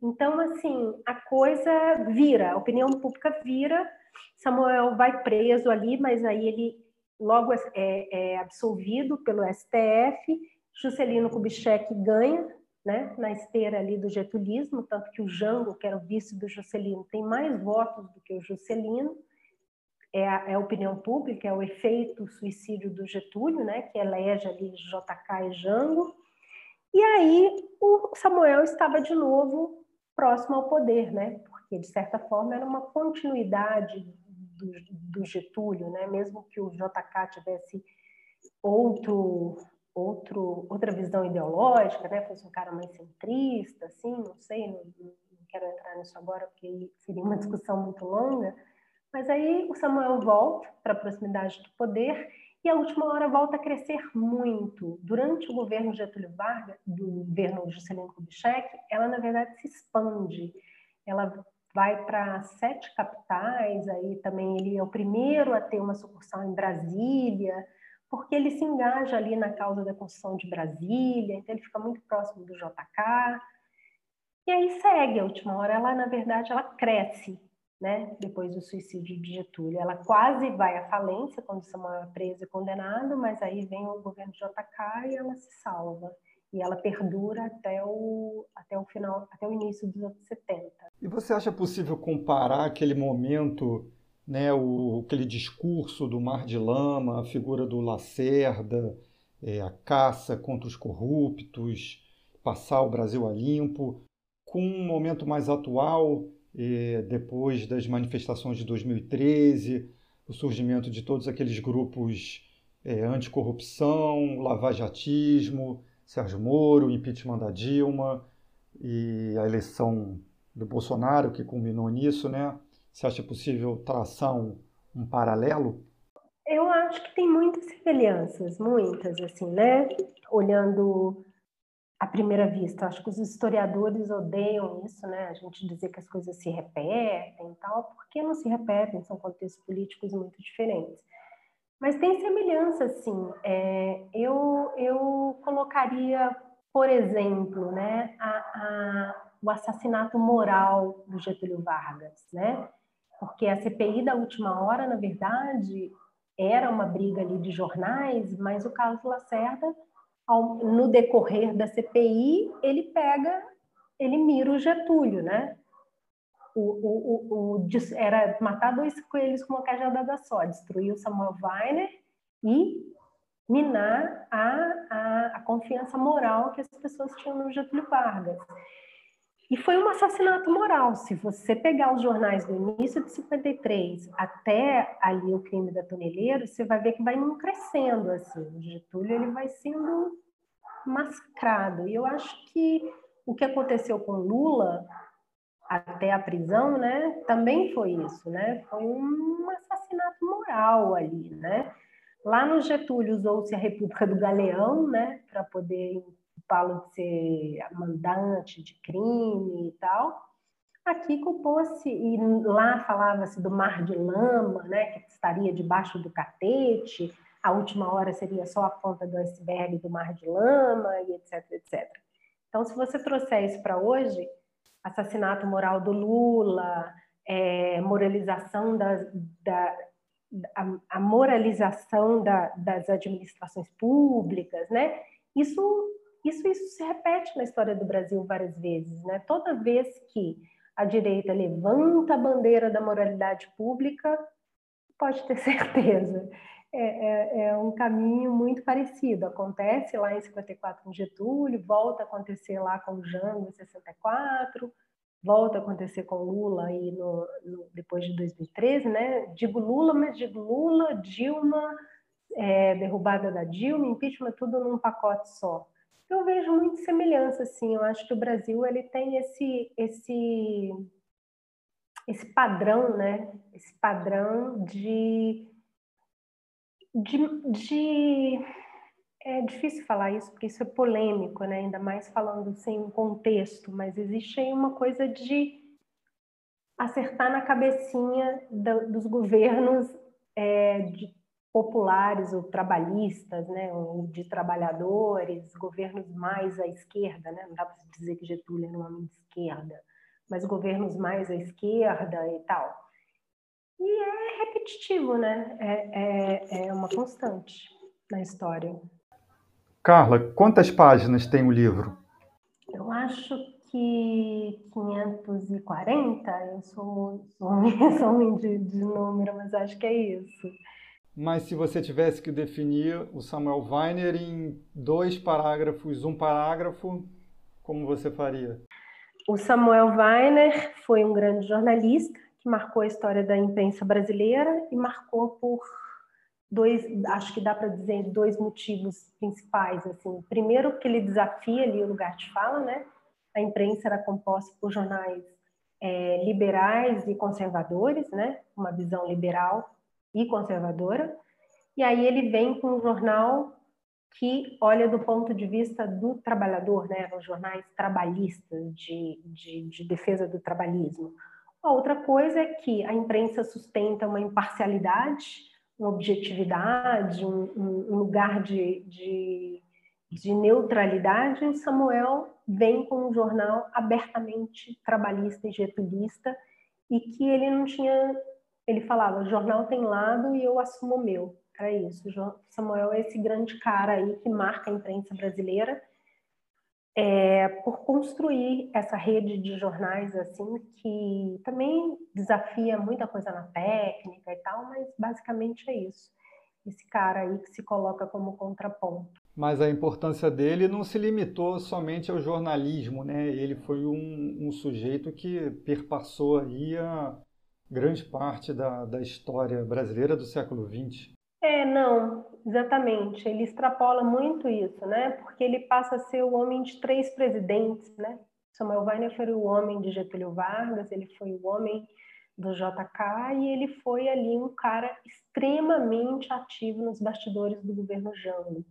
Então, assim, a coisa vira, a opinião pública vira, Samuel vai preso ali, mas aí ele logo é, é absolvido pelo STF, Juscelino Kubitschek ganha né, na esteira ali do getulismo, tanto que o Jango, que era o vice do Juscelino, tem mais votos do que o Juscelino, é a, é a opinião pública, é o efeito suicídio do Getúlio, né, que elege ali JK e Jango, e aí o Samuel estava de novo próximo ao poder, né, porque de certa forma era uma continuidade do, do Getúlio, né, mesmo que o JK tivesse outro outro, outra visão ideológica, né? Fosse um cara mais centrista, assim, não sei, não, não quero entrar nisso agora porque seria uma discussão muito longa. Mas aí o Samuel volta para a proximidade do poder e a última hora volta a crescer muito. Durante o governo Getúlio Vargas, do governo Juscelino Kubitschek, ela na verdade se expande. Ela vai para sete capitais, aí também ele é o primeiro a ter uma sucursal em Brasília, porque ele se engaja ali na causa da construção de Brasília, então ele fica muito próximo do JK. E aí segue a última hora, ela na verdade ela cresce, né? Depois do suicídio de Getúlio, ela quase vai à falência quando Samuel é preso e condenado, mas aí vem o governo JK e ela se salva. E ela perdura até o, até o final, até o início dos anos 70. E você acha possível comparar aquele momento né, o, aquele discurso do Mar de Lama, a figura do Lacerda, é, a caça contra os corruptos, passar o Brasil a limpo, com um momento mais atual, é, depois das manifestações de 2013, o surgimento de todos aqueles grupos é, anticorrupção, lavajatismo, Sérgio Moro, impeachment da Dilma e a eleição do Bolsonaro, que culminou nisso, né? Você acha possível traçar um, um paralelo? Eu acho que tem muitas semelhanças, muitas, assim, né? Olhando à primeira vista. Acho que os historiadores odeiam isso, né? A gente dizer que as coisas se repetem e tal, porque não se repetem, são contextos políticos muito diferentes. Mas tem semelhança, sim. É, eu, eu colocaria, por exemplo, né, a, a, o assassinato moral do Getúlio Vargas, né? Porque a CPI da última hora, na verdade, era uma briga ali de jornais, mas o Carlos Lacerda no decorrer da CPI, ele pega, ele mira o Getúlio, né? O, o, o, era matar dois coelhos com uma cajadada só, destruir o Samuel Weiner e minar a, a, a confiança moral que as pessoas tinham no Getúlio Vargas. E foi um assassinato moral. Se você pegar os jornais do início de 53 até ali o crime da Toneleiro, você vai ver que vai crescendo assim. O Getúlio ele vai sendo mascarado. E eu acho que o que aconteceu com Lula até a prisão, né, também foi isso, né? Foi um assassinato moral ali, né? Lá no Getúlio usou-se a República do Galeão, né, para poder falo de ser mandante de crime e tal. Aqui culpou-se, e lá falava-se do mar de lama, né, que estaria debaixo do catete, a última hora seria só a ponta do iceberg do mar de lama, e etc, etc. Então, se você trouxer isso para hoje, assassinato moral do Lula, é, moralização da, da a, a, moralização da, das administrações públicas, né? Isso isso, isso se repete na história do Brasil várias vezes, né? Toda vez que a direita levanta a bandeira da moralidade pública, pode ter *laughs* certeza. É, é, é, um caminho muito parecido. Acontece lá em 54 com Getúlio, volta a acontecer lá com Jango em 64, volta a acontecer com Lula aí no, no, depois de 2013, né? Digo Lula, mas digo Lula, Dilma, é, derrubada da Dilma, impeachment, tudo num pacote só eu vejo muita semelhança, assim. Eu acho que o Brasil ele tem esse esse esse padrão, né? Esse padrão de de, de é difícil falar isso porque isso é polêmico, né? Ainda mais falando sem um contexto, mas existe aí uma coisa de acertar na cabecinha do, dos governos é, de populares ou trabalhistas, né, ou de trabalhadores, governos mais à esquerda, né, não dá para dizer que Getúlio era um homem de esquerda, mas governos mais à esquerda e tal. E é repetitivo, né? É, é, é uma constante na história. Carla, quantas páginas tem o livro? Eu acho que 540, eu sou, *laughs* sou, sou homem de, de número, mas acho que é isso. Mas se você tivesse que definir o Samuel Weiner em dois parágrafos, um parágrafo, como você faria? O Samuel Weiner foi um grande jornalista que marcou a história da imprensa brasileira e marcou por dois, acho que dá para dizer dois motivos principais assim. Primeiro que ele desafia ali o lugar de fala, né? A imprensa era composta por jornais é, liberais e conservadores, né? Uma visão liberal e conservadora. E aí ele vem com um jornal que olha do ponto de vista do trabalhador, né? Os jornais trabalhistas de, de, de defesa do trabalhismo. A outra coisa é que a imprensa sustenta uma imparcialidade, uma objetividade, um, um lugar de, de, de neutralidade. E Samuel vem com um jornal abertamente trabalhista e getulista e que ele não tinha ele falava: o jornal tem lado e eu assumo o meu. Era isso. O Samuel é esse grande cara aí que marca a imprensa brasileira é, por construir essa rede de jornais assim que também desafia muita coisa na técnica e tal, mas basicamente é isso. Esse cara aí que se coloca como contraponto. Mas a importância dele não se limitou somente ao jornalismo, né? Ele foi um, um sujeito que perpassou aí a, grande parte da, da história brasileira do século XX. É, não, exatamente. Ele extrapola muito isso, né? Porque ele passa a ser o homem de três presidentes, né? Samuel Weiner foi o homem de Getúlio Vargas, ele foi o homem do JK e ele foi ali um cara extremamente ativo nos bastidores do governo Jango.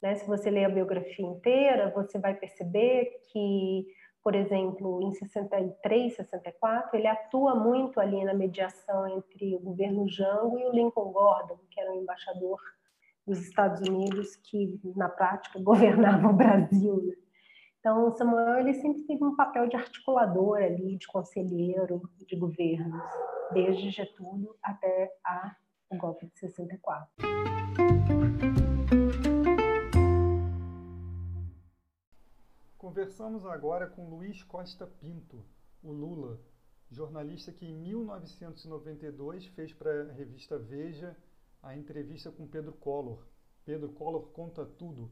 Né? Se você ler a biografia inteira, você vai perceber que, por exemplo, em 63, 64, ele atua muito ali na mediação entre o governo Jango e o Lincoln Gordon, que era o embaixador dos Estados Unidos que, na prática, *laughs* governava o Brasil. Né? Então, Samuel ele sempre teve um papel de articulador ali, de conselheiro de governos, desde Getúlio até a, o golpe de 64. Conversamos agora com Luiz Costa Pinto, o Lula, jornalista que em 1992 fez para a revista Veja a entrevista com Pedro Collor. Pedro Collor conta tudo,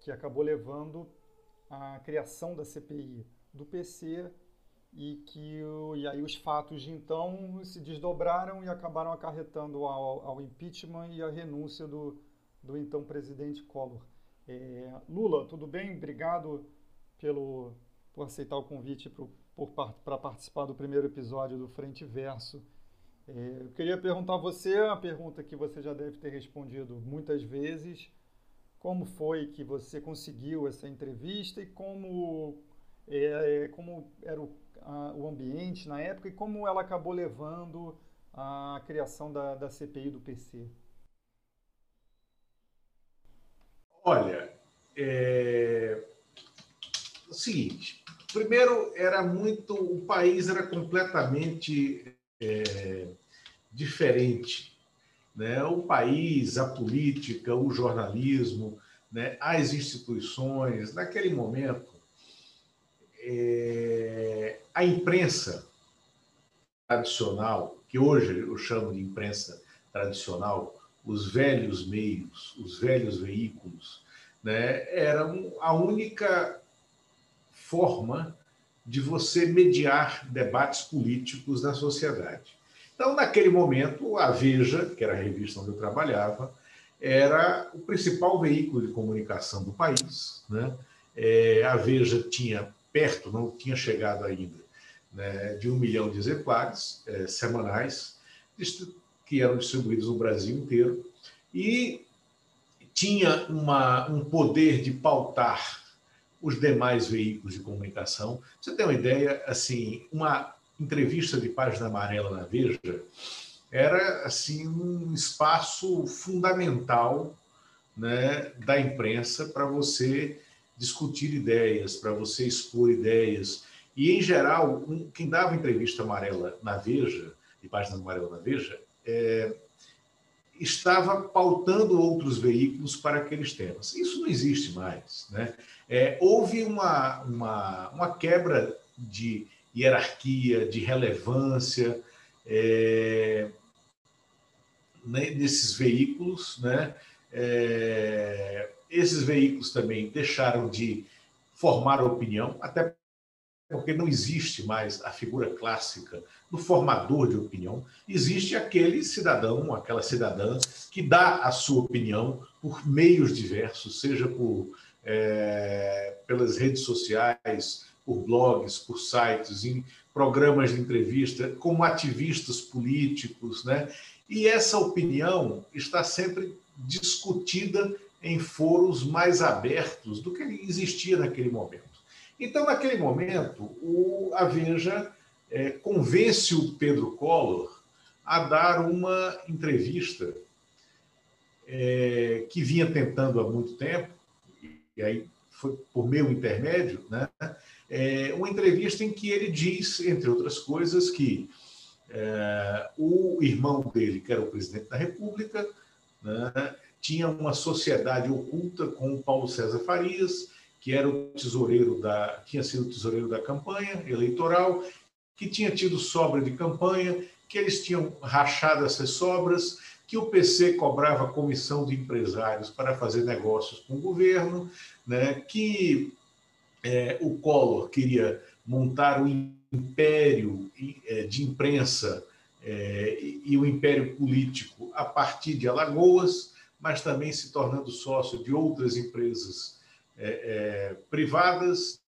que acabou levando à criação da CPI do PC e que e aí os fatos de então se desdobraram e acabaram acarretando ao, ao impeachment e à renúncia do, do então presidente Collor. É, Lula, tudo bem? Obrigado pelo, por aceitar o convite para participar do primeiro episódio do Frente Verso. É, eu queria perguntar a você a pergunta que você já deve ter respondido muitas vezes. Como foi que você conseguiu essa entrevista e como, é, é como era o, a, o ambiente na época e como ela acabou levando à criação da, da CPI do PC? Olha, é, o seguinte: primeiro, era muito. O país era completamente é, diferente. Né? O país, a política, o jornalismo, né? as instituições, naquele momento, é, a imprensa tradicional, que hoje eu chamo de imprensa tradicional, os velhos meios, os velhos veículos, né, eram a única forma de você mediar debates políticos na sociedade. Então, naquele momento, a Veja, que era a revista onde eu trabalhava, era o principal veículo de comunicação do país. Né? É, a Veja tinha perto, não tinha chegado ainda, né, de um milhão de exemplares é, semanais, que eram distribuídos no Brasil inteiro, e tinha uma, um poder de pautar os demais veículos de comunicação. Você tem uma ideia, assim, uma entrevista de página amarela na Veja era assim um espaço fundamental né, da imprensa para você discutir ideias, para você expor ideias. E, em geral, um, quem dava entrevista amarela na Veja, de página amarela na Veja, é, estava pautando outros veículos para aqueles temas. Isso não existe mais. Né? É, houve uma, uma, uma quebra de hierarquia, de relevância é, né, nesses veículos. Né? É, esses veículos também deixaram de formar opinião, até porque não existe mais a figura clássica do formador de opinião, existe aquele cidadão, aquela cidadã que dá a sua opinião por meios diversos, seja por é, pelas redes sociais, por blogs, por sites, em programas de entrevista, como ativistas políticos, né? E essa opinião está sempre discutida em foros mais abertos do que existia naquele momento. Então, naquele momento, o, a Veja é, convence o Pedro Collor a dar uma entrevista é, que vinha tentando há muito tempo, e aí foi por meu intermédio, né, é, uma entrevista em que ele diz, entre outras coisas, que é, o irmão dele, que era o presidente da República, né, tinha uma sociedade oculta com o Paulo César Farias, que era o tesoureiro da, tinha sido tesoureiro da campanha eleitoral, que tinha tido sobra de campanha, que eles tinham rachado essas sobras, que o PC cobrava comissão de empresários para fazer negócios com o governo, né, que é, o Collor queria montar um império é, de imprensa é, e o um império político a partir de Alagoas, mas também se tornando sócio de outras empresas é, é, privadas,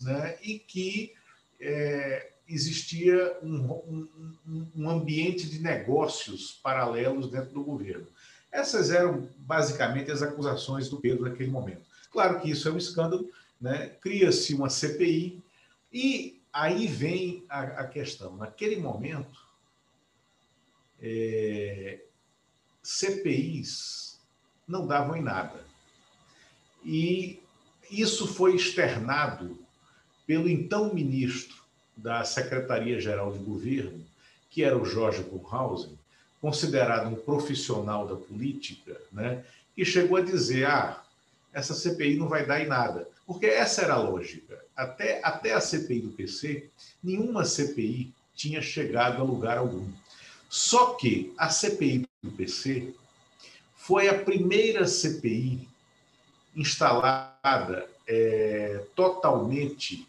né, e que é, existia um, um, um, ambiente de negócios paralelos dentro do governo. Essas eram basicamente as acusações do Pedro naquele momento. Claro que isso é um escândalo, né? cria-se uma CPI e aí vem a, a questão. Naquele momento, é, CPIs não davam em nada. E isso foi externado pelo então ministro da Secretaria-Geral de Governo, que era o Jorge Bullhausen, considerado um profissional da política, né, e chegou a dizer: ah, essa CPI não vai dar em nada. Porque essa era a lógica. Até, até a CPI do PC, nenhuma CPI tinha chegado a lugar algum. Só que a CPI do PC foi a primeira CPI instalada é, totalmente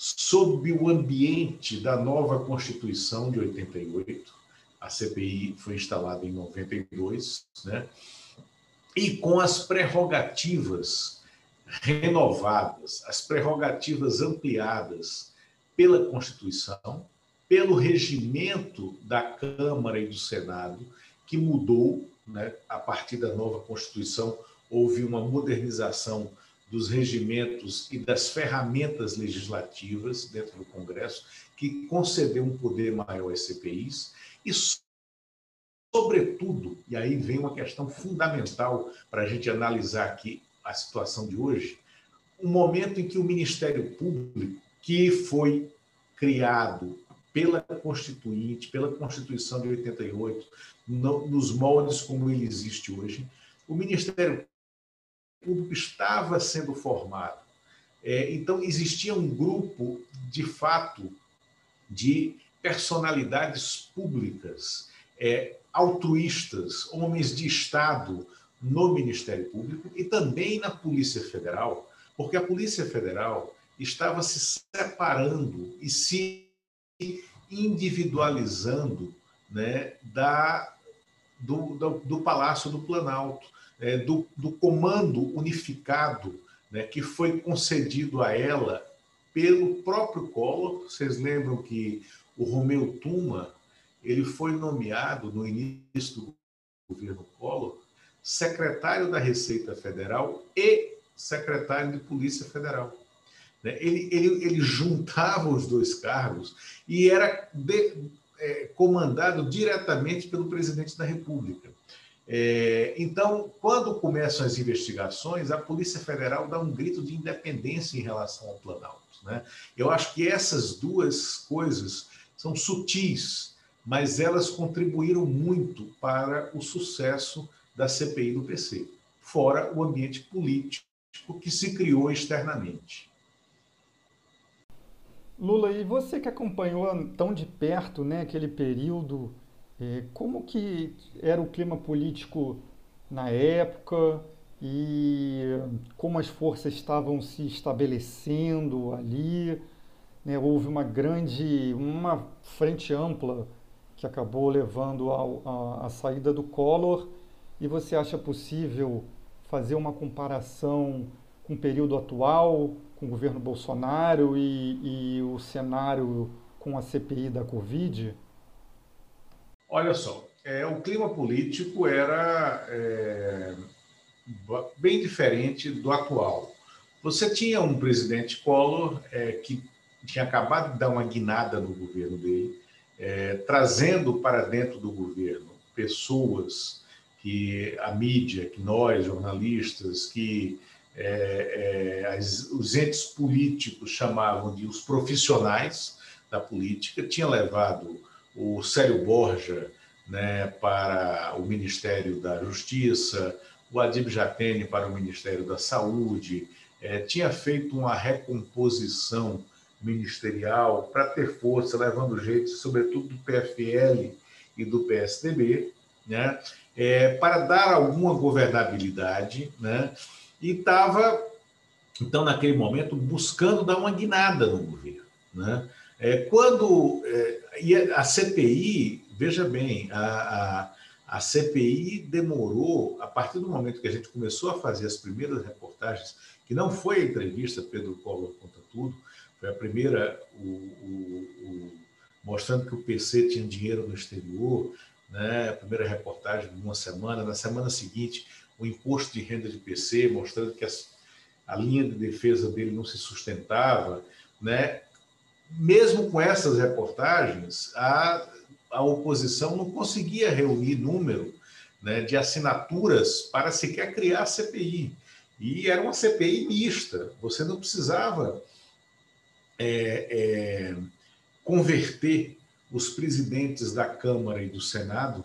sob o ambiente da nova Constituição de 88. A CPI foi instalada em 92, né? E com as prerrogativas renovadas, as prerrogativas ampliadas pela Constituição, pelo regimento da Câmara e do Senado, que mudou né, a partir da nova Constituição, houve uma modernização dos regimentos e das ferramentas legislativas dentro do Congresso, que concedeu um poder maior às CPIs, e, sobretudo, e aí vem uma questão fundamental para a gente analisar aqui a situação de hoje, um momento em que o Ministério Público, que foi criado pela Constituinte, pela Constituição de 88, no, nos moldes como ele existe hoje, o Ministério Público estava sendo formado. É, então, existia um grupo, de fato, de personalidades públicas, é, altruístas, homens de Estado no Ministério Público e também na Polícia Federal, porque a Polícia Federal estava se separando e se individualizando né, da, do, do, do Palácio do Planalto, é, do, do, comando unificado né, que foi concedido a ela pelo próprio Collor. Vocês lembram que o Romeu Tuma ele foi nomeado no início do governo Collor secretário da Receita Federal e secretário de Polícia Federal. Né? Ele, ele, ele juntava os dois cargos e era de, é, comandado diretamente pelo presidente da República. É, então, quando começam as investigações, a Polícia Federal dá um grito de independência em relação ao Planalto. Né? Eu acho que essas duas coisas são sutis, mas elas contribuíram muito para o sucesso da CPI do PC, fora o ambiente político que se criou externamente. Lula, e você que acompanhou tão de perto né, aquele período, como que era o clima político na época e como as forças estavam se estabelecendo ali? Né, houve uma grande, uma frente ampla que acabou levando à saída do Collor. E você acha possível fazer uma comparação com o período atual, com o governo Bolsonaro e, e o cenário com a CPI da Covid? Olha só, é, o clima político era é, bem diferente do atual. Você tinha um presidente Collor é, que tinha acabado de dar uma guinada no governo dele, é, trazendo para dentro do governo pessoas que a mídia, que nós, jornalistas, que é, é, as, os entes políticos chamavam de os profissionais da política, tinha levado o Célio Borja né, para o Ministério da Justiça, o Adib Jatene para o Ministério da Saúde, é, tinha feito uma recomposição ministerial para ter força, levando gente, sobretudo do PFL e do PSDB, né, é, para dar alguma governabilidade, né, e estava, então, naquele momento, buscando dar uma guinada no governo. Né? É, quando é, e a CPI, veja bem, a, a, a, CPI demorou, a partir do momento que a gente começou a fazer as primeiras reportagens, que não foi a entrevista Pedro Collor conta tudo, foi a primeira o, o, o, mostrando que o PC tinha dinheiro no exterior, né? a primeira reportagem de uma semana, na semana seguinte, o imposto de renda de PC, mostrando que as, a linha de defesa dele não se sustentava. Né? Mesmo com essas reportagens, a, a oposição não conseguia reunir número né, de assinaturas para sequer criar a CPI. E era uma CPI mista, você não precisava é, é, converter os presidentes da Câmara e do Senado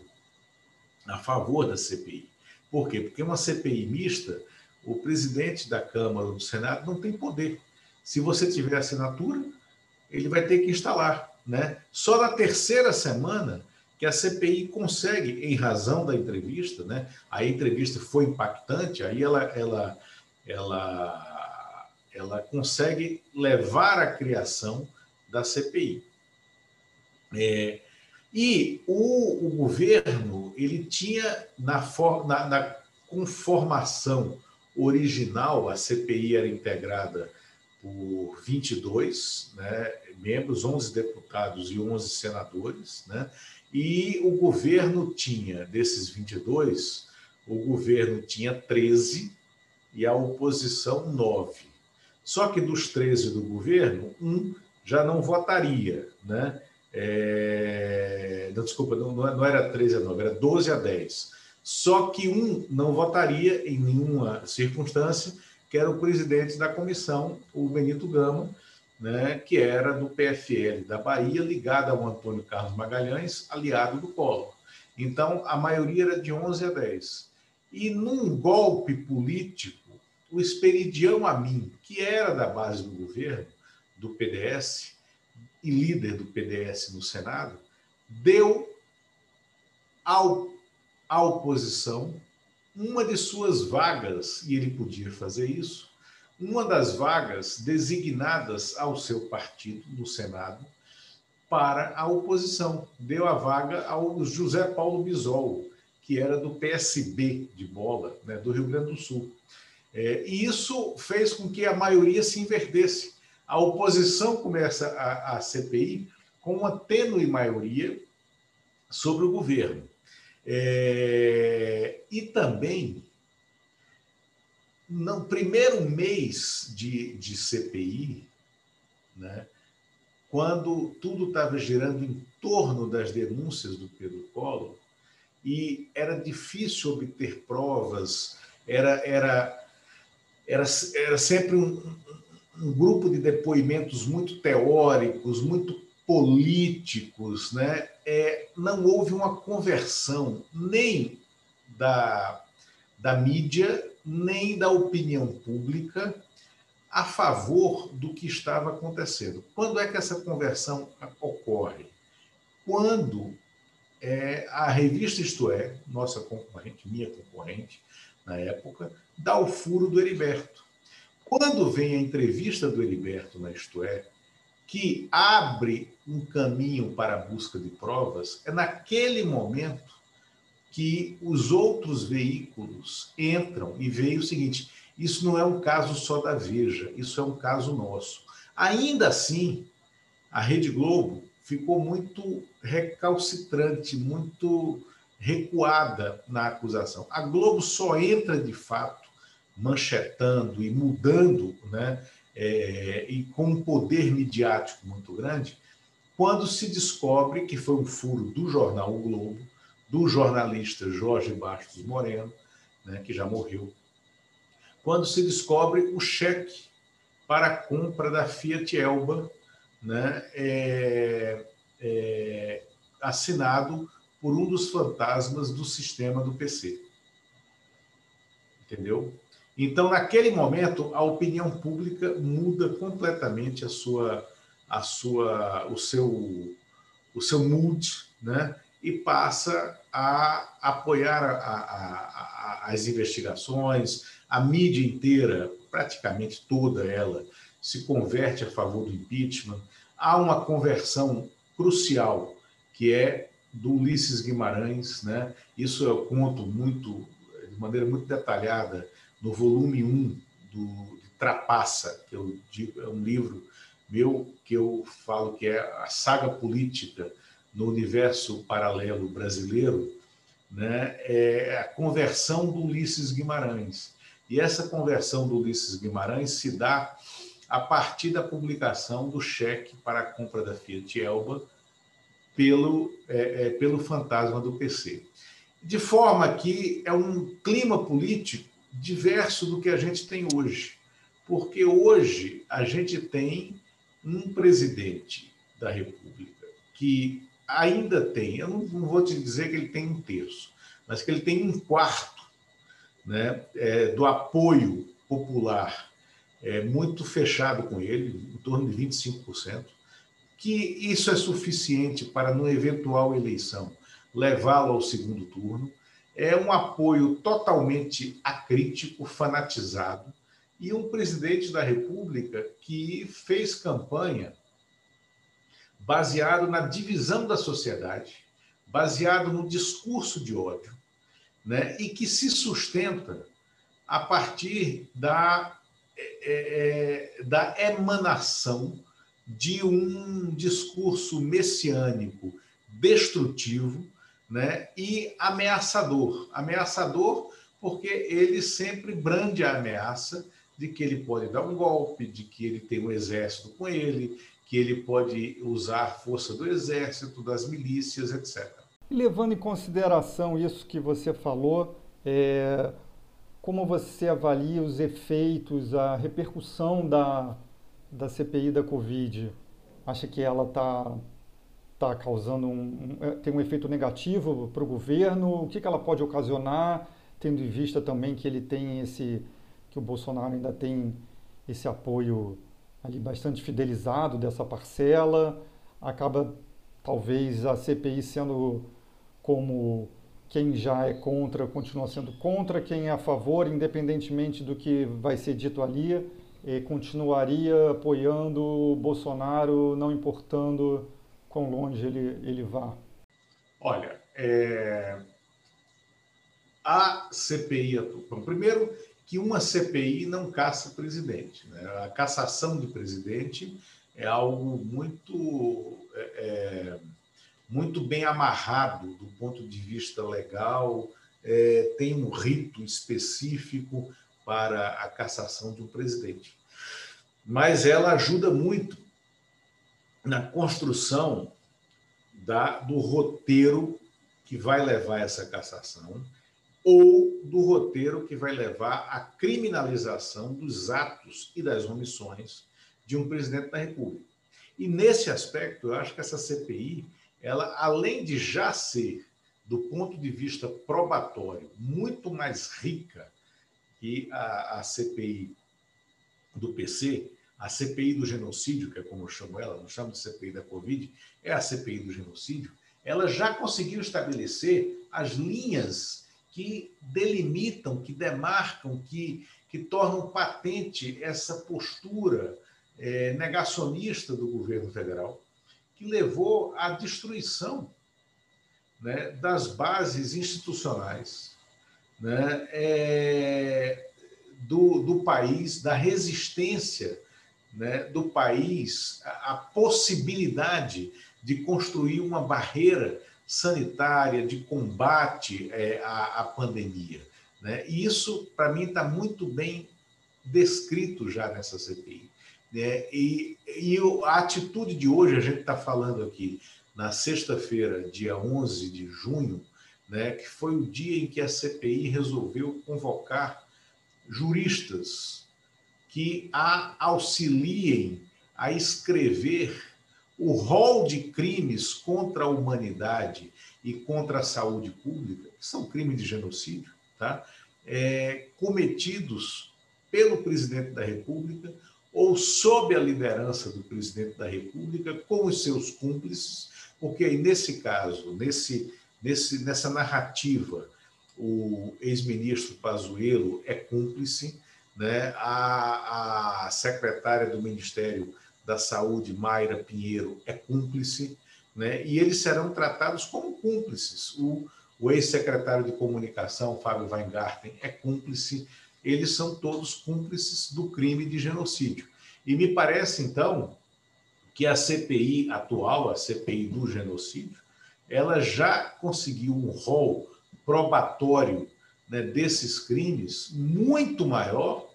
a favor da CPI. Por quê? Porque uma CPI mista, o presidente da Câmara ou do Senado não tem poder. Se você tiver assinatura, ele vai ter que instalar. Né? Só na terceira semana que a CPI consegue, em razão da entrevista, né? a entrevista foi impactante, aí ela, ela, ela, ela consegue levar à criação da CPI. É, e o, o, governo ele tinha na, for, na, na, conformação original, a CPI era integrada por 22 né, membros, 11 deputados e 11 senadores, né, e o governo tinha, desses 22, o governo tinha 13 e a oposição 9. Só que dos 13 do governo, um já não votaria, né? É... Não, desculpa, não, não era 13 a 9, era 12 a 10. Só que um não votaria em nenhuma circunstância, que era o presidente da comissão, o Benito Gama, né, que era do PFL da Bahia, ligado ao Antônio Carlos Magalhães, aliado do Collor. Então, a maioria era de 11 a 10. E num golpe político, o Esperidião Amin, que era da base do governo, do PDS, e líder do PDS no Senado, deu ao, à oposição uma de suas vagas, e ele podia fazer isso, uma das vagas designadas ao seu partido no Senado para a oposição. Deu a vaga ao José Paulo Bisol, que era do PSB de bola, né, do Rio Grande do Sul. É, e isso fez com que a maioria se invertesse a oposição começa a, a CPI com uma tênue maioria sobre o governo. É, e também, no primeiro mês de, de CPI, né, quando tudo estava girando em torno das denúncias do Pedro Collor, e era difícil obter provas, era, era, era, era sempre um, um grupo de depoimentos muito teóricos, muito políticos, né? É, não houve uma conversão nem da, da mídia, nem da opinião pública a favor do que estava acontecendo. Quando é que essa conversão ocorre? Quando é, a revista Isto É, nossa concorrente, minha concorrente na época, dá o furo do Heriberto. Quando vem a entrevista do Heriberto na Isto É, que abre um caminho para a busca de provas, é naquele momento que os outros veículos entram e veem o seguinte: isso não é um caso só da Veja, isso é um caso nosso. Ainda assim, a Rede Globo ficou muito recalcitrante, muito recuada na acusação. A Globo só entra de fato manchetando e mudando, né, é, e com um poder midiático muito grande, quando se descobre que foi um furo do jornal o Globo, do jornalista Jorge Bastos Moreno, né, que já morreu, quando se descobre o cheque para a compra da Fiat Elba, né, é, é, assinado por um dos fantasmas do sistema do PC. Entendeu? Então, naquele momento, a opinião pública muda completamente a sua, a sua, o seu, o seu mood, né? E passa a apoiar a, a, a, as investigações, a mídia inteira, praticamente toda ela, se converte a favor do impeachment. Há uma conversão crucial que é do Ulisses Guimarães, né? Isso eu conto muito de maneira muito detalhada no volume 1 do, de Trapaça, que eu digo, é um livro meu que eu falo que é a saga política no universo paralelo brasileiro, né, é a conversão do Ulisses Guimarães. E essa conversão do Ulisses Guimarães se dá a partir da publicação do cheque para a compra da Fiat Elba pelo, é, é, pelo fantasma do PC. De forma que é um clima político diverso do que a gente tem hoje. Porque hoje a gente tem um presidente da República que ainda tem, eu não, vou te dizer que ele tem um terço, mas que ele tem um quarto né, é, do apoio popular é, muito fechado com ele, em torno de 25%, que isso é suficiente para, numa eventual eleição, levá-lo ao segundo turno. É um apoio totalmente acrítico, fanatizado, e um presidente da República que fez campanha baseado na divisão da sociedade, baseado no discurso de ódio, né? e que se sustenta a partir da, é, é, da emanação de um discurso messiânico destrutivo né? e ameaçador. Ameaçador porque ele sempre brande a ameaça de que ele pode dar um golpe, de que ele tem um exército com ele, que ele pode usar força do exército, das milícias, etc. Levando em consideração isso que você falou, é, como você avalia os efeitos, a repercussão da, da CPI da Covid? Acha que ela está tá causando um, um, é, tem um efeito negativo para o governo? O que, que ela pode ocasionar, tendo em vista também que ele tem esse, que o Bolsonaro ainda tem esse apoio ali bastante fidelizado dessa parcela, acaba talvez a CPI sendo como quem já é contra continua sendo contra, quem é a favor, independentemente do que vai ser dito ali, continuaria apoiando o Bolsonaro, não importando quão longe ele, ele vá? Olha, é... a CPI, bom, primeiro que uma CPI não caça presidente. Né? A cassação de presidente é algo muito, é, é, muito bem amarrado do ponto de vista legal, é, tem um rito específico para a cassação de um presidente. Mas ela ajuda muito na construção da, do roteiro que vai levar essa cassação ou do roteiro que vai levar à criminalização dos atos e das omissões de um presidente da República. E nesse aspecto, eu acho que essa CPI, ela além de já ser do ponto de vista probatório muito mais rica que a, a CPI do PC, a CPI do genocídio, que é como eu chamo ela, não chamo de CPI da Covid, é a CPI do genocídio, ela já conseguiu estabelecer as linhas que delimitam, que demarcam, que, que tornam patente essa postura é, negacionista do governo federal, que levou à destruição né, das bases institucionais né, é, do, do país, da resistência né, do país, a, a possibilidade de construir uma barreira sanitária, de combate é, à, à, pandemia. Né? E isso, para mim, está muito bem descrito já nessa CPI. Né? E, e a atitude de hoje, a gente está falando aqui, na sexta-feira, dia 11 de junho, né, que foi o dia em que a CPI resolveu convocar juristas que a auxiliem a escrever o rol de crimes contra a humanidade e contra a saúde pública, que são crimes de genocídio, tá? É, cometidos pelo presidente da República ou sob a liderança do presidente da República com os seus cúmplices, porque aí nesse caso, nesse, nesse, nessa narrativa, o ex-ministro Pazuello é cúmplice, né? a, a secretária do Ministério da Saúde, Mayra Pinheiro, é cúmplice, né? e eles serão tratados como cúmplices. O, o ex-secretário de Comunicação, Fábio Weingarten, é cúmplice. Eles são todos cúmplices do crime de genocídio. E me parece, então, que a CPI atual, a CPI do genocídio, ela já conseguiu um rol probatório né, desses crimes muito maior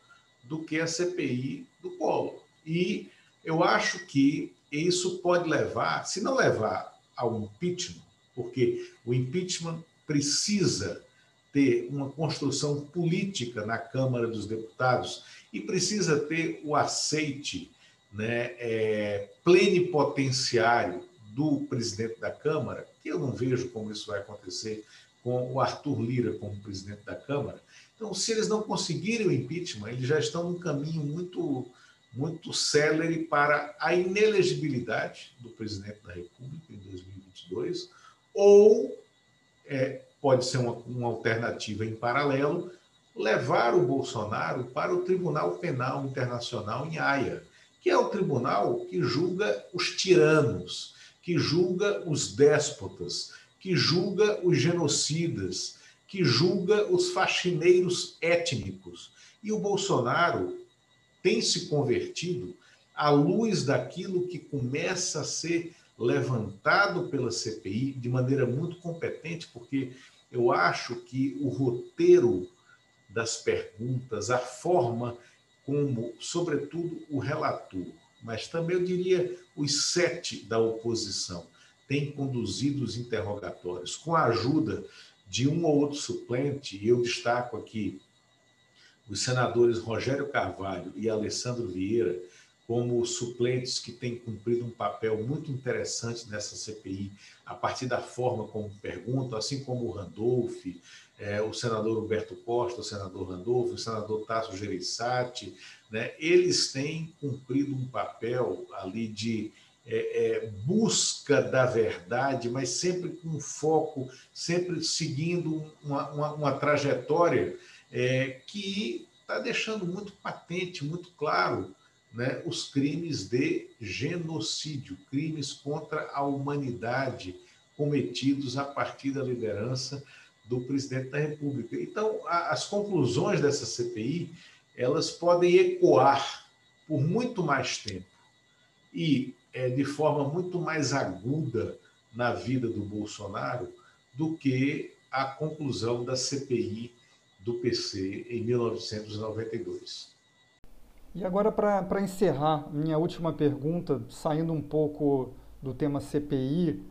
do que a CPI do Collor. E eu acho que isso pode levar, se não levar ao impeachment, porque o impeachment precisa ter uma construção política na Câmara dos Deputados e precisa ter o aceite né, é, plenipotenciário do presidente da Câmara, que eu não vejo como isso vai acontecer com o Arthur Lira como presidente da Câmara. Então, se eles não conseguirem o impeachment, eles já estão num caminho muito, muito célere para a inelegibilidade do presidente da República em 2022, ou é, pode ser uma, uma alternativa em paralelo, levar o Bolsonaro para o Tribunal Penal Internacional em Haia, que é o tribunal que julga os tiranos, que julga os déspotas, que julga os genocidas, que julga os faxineiros étnicos. E o Bolsonaro tem se convertido à luz daquilo que começa a ser levantado pela CPI de maneira muito competente, porque eu acho que o roteiro das perguntas, a forma como, sobretudo, o relator, mas também eu diria os sete da oposição, têm conduzido os interrogatórios. Com a ajuda de um ou outro suplente, e eu destaco aqui os senadores Rogério Carvalho e Alessandro Vieira, como suplentes que têm cumprido um papel muito interessante nessa CPI, a partir da forma como perguntam, assim como o Randolph, é, o senador Roberto Costa, o senador Randolph, o senador Tasso Gereissati, né, eles têm cumprido um papel ali de é, é, busca da verdade, mas sempre com foco, sempre seguindo uma, uma, uma trajetória é, que está deixando muito patente, muito claro né, os crimes de genocídio, crimes contra a humanidade cometidos a partir da liderança do presidente da República. Então, a, as conclusões dessa CPI elas podem ecoar por muito mais tempo e é, de forma muito mais aguda na vida do Bolsonaro do que a conclusão da CPI do PC em 1992. E agora, para encerrar, minha última pergunta, saindo um pouco do tema CPI,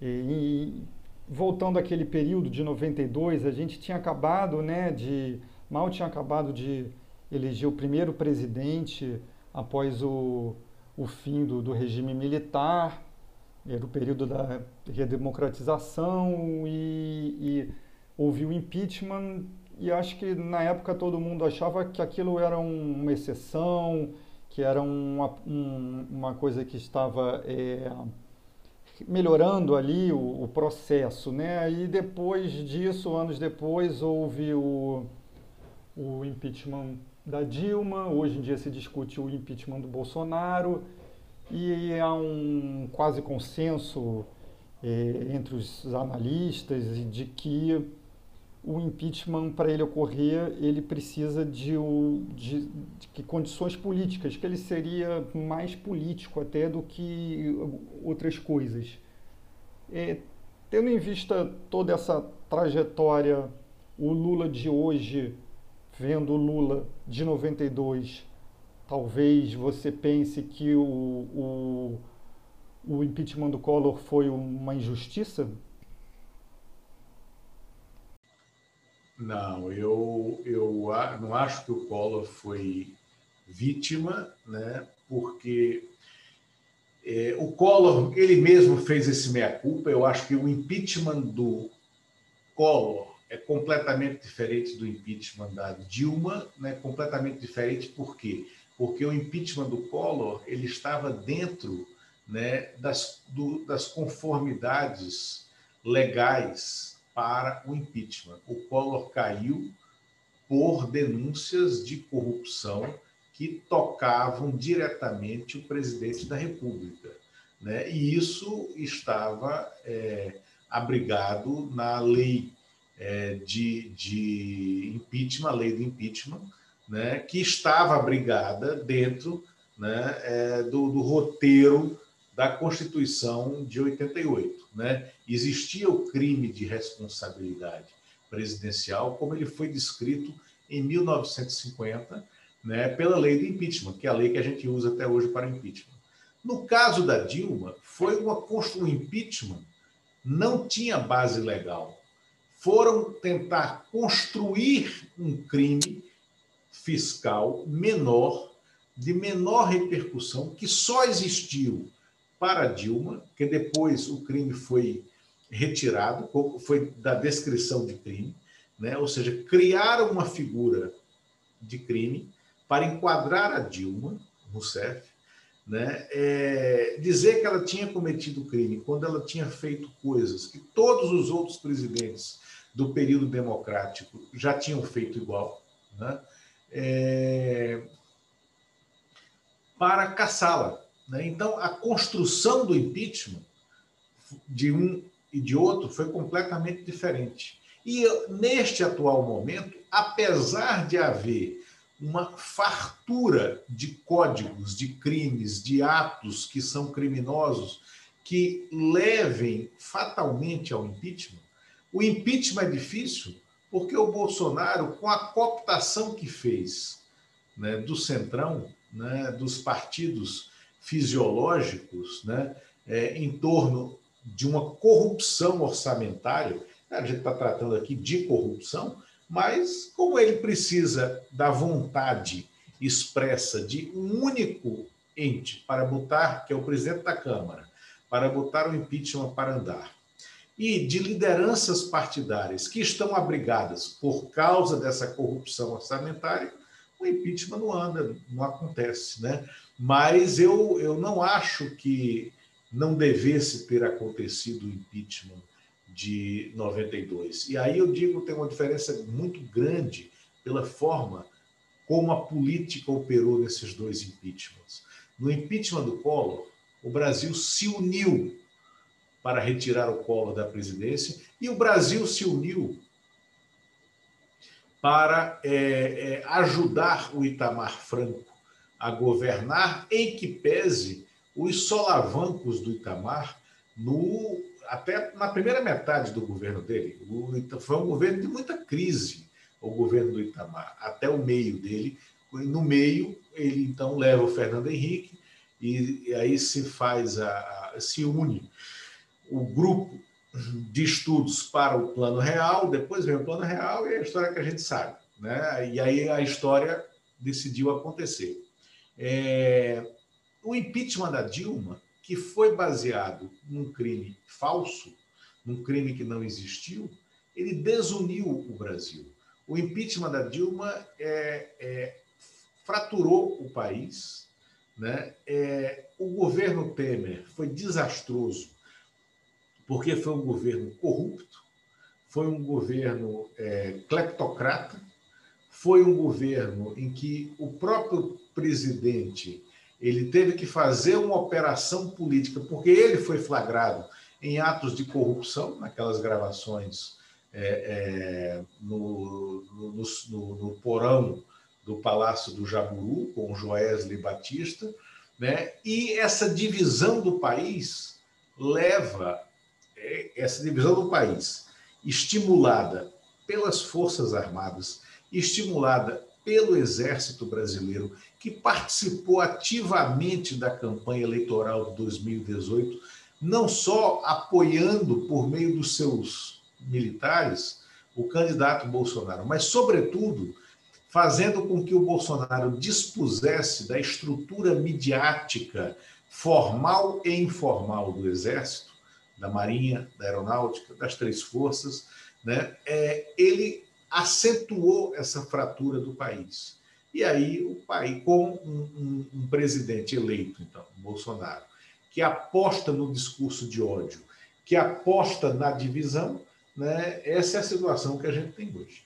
e, voltando àquele período de 92, a gente tinha acabado, né, de mal tinha acabado de eleger o primeiro presidente após o, o fim do, do regime militar, era o período da redemocratização e, e houve o impeachment e acho que na época todo mundo achava que aquilo era um, uma exceção, que era uma, um, uma coisa que estava é, melhorando ali o, o, processo, né? E depois disso, anos depois, houve o, o impeachment da Dilma, hoje em dia se discute o impeachment do Bolsonaro, e há um quase consenso é, entre os analistas de que o impeachment, para ele ocorrer, ele precisa de, de, de, condições políticas, que ele seria mais político até do que outras coisas. É, tendo em vista toda essa trajetória, o Lula de hoje, vendo Lula de 92, talvez você pense que o, o, o impeachment do Collor foi uma injustiça? Não, eu, eu não acho que o Collor foi vítima, né? porque é, o Collor, ele mesmo fez esse meia-culpa. Eu acho que o impeachment do Collor é completamente diferente do impeachment da Dilma, né? completamente diferente por quê? Porque o impeachment do Collor ele estava dentro né, das, do, das conformidades legais para o impeachment. O Collor caiu por denúncias de corrupção que tocavam diretamente o presidente da República. Né? E isso estava é, abrigado na lei é, de, de impeachment, a lei do impeachment, né? que estava abrigada dentro né, é, do, do roteiro da Constituição de 88. Né? Existia o crime de responsabilidade presidencial, como ele foi descrito em 1950, né, pela lei do impeachment, que é a lei que a gente usa até hoje para impeachment. No caso da Dilma, foi uma um impeachment não tinha base legal. Foram tentar construir um crime fiscal menor, de menor repercussão, que só existiu para Dilma, que depois o crime foi retirado, foi da descrição de crime, né? ou seja, criaram uma figura de crime para enquadrar a Dilma Rousseff, né? É, dizer que ela tinha cometido crime quando ela tinha feito coisas que todos os outros presidentes do período democrático já tinham feito igual, né? É, para caçá-la. Né? Então, a construção do impeachment de um e de outro foi completamente diferente. E neste atual momento, apesar de haver uma fartura de códigos, de crimes, de atos que são criminosos, que levem fatalmente ao impeachment, o impeachment é difícil porque o Bolsonaro, com a cooptação que fez né, do centrão, né, dos partidos fisiológicos, né, é, em torno de uma corrupção orçamentária, a gente está tratando aqui de corrupção, mas como ele precisa da vontade expressa de um único ente para botar, que é o presidente da Câmara, para botar o impeachment para andar, e de lideranças partidárias que estão abrigadas por causa dessa corrupção orçamentária, o impeachment não anda, não acontece, né? Mas eu, eu não acho que não devesse ter acontecido o impeachment de 92. E aí eu digo tem uma diferença muito grande pela forma como a política operou nesses dois impeachments. No impeachment do Collor, o Brasil se uniu para retirar o Collor da presidência e o Brasil se uniu para é, é, ajudar o Itamar Franco a governar, em que pese os solavancos do Itamar no até na primeira metade do governo dele. O, foi um governo de muita crise, o governo do Itamar, até o meio dele. No meio, ele então leva o Fernando Henrique e, e aí se faz a, a, se une o grupo de estudos para o plano real, depois vem o plano real e a história que a gente sabe. Né? E aí a história decidiu acontecer. É, o impeachment da Dilma que foi baseado num crime falso, num crime que não existiu, ele desuniu o Brasil. O impeachment da Dilma é, é, fraturou o país. Né? É, o governo Temer foi desastroso, porque foi um governo corrupto, foi um governo é, cleptocrata, foi um governo em que o próprio presidente ele teve que fazer uma operação política, porque ele foi flagrado em atos de corrupção, naquelas gravações é, é, no, no, no, no, porão do Palácio do Jaburu, com Joesley Batista, né? e essa divisão do país leva, essa divisão do país, estimulada pelas Forças Armadas, estimulada pelo Exército Brasileiro, que participou ativamente da campanha eleitoral de 2018, não só apoiando por meio dos seus militares o candidato Bolsonaro, mas, sobretudo, fazendo com que o Bolsonaro dispusesse da estrutura midiática formal e informal do Exército, da Marinha, da Aeronáutica, das três forças, né? É, ele acentuou essa fratura do país. E aí o país, com um, um, um presidente eleito, então, Bolsonaro, que aposta no discurso de ódio, que aposta na divisão, né, essa é a situação que a gente tem hoje.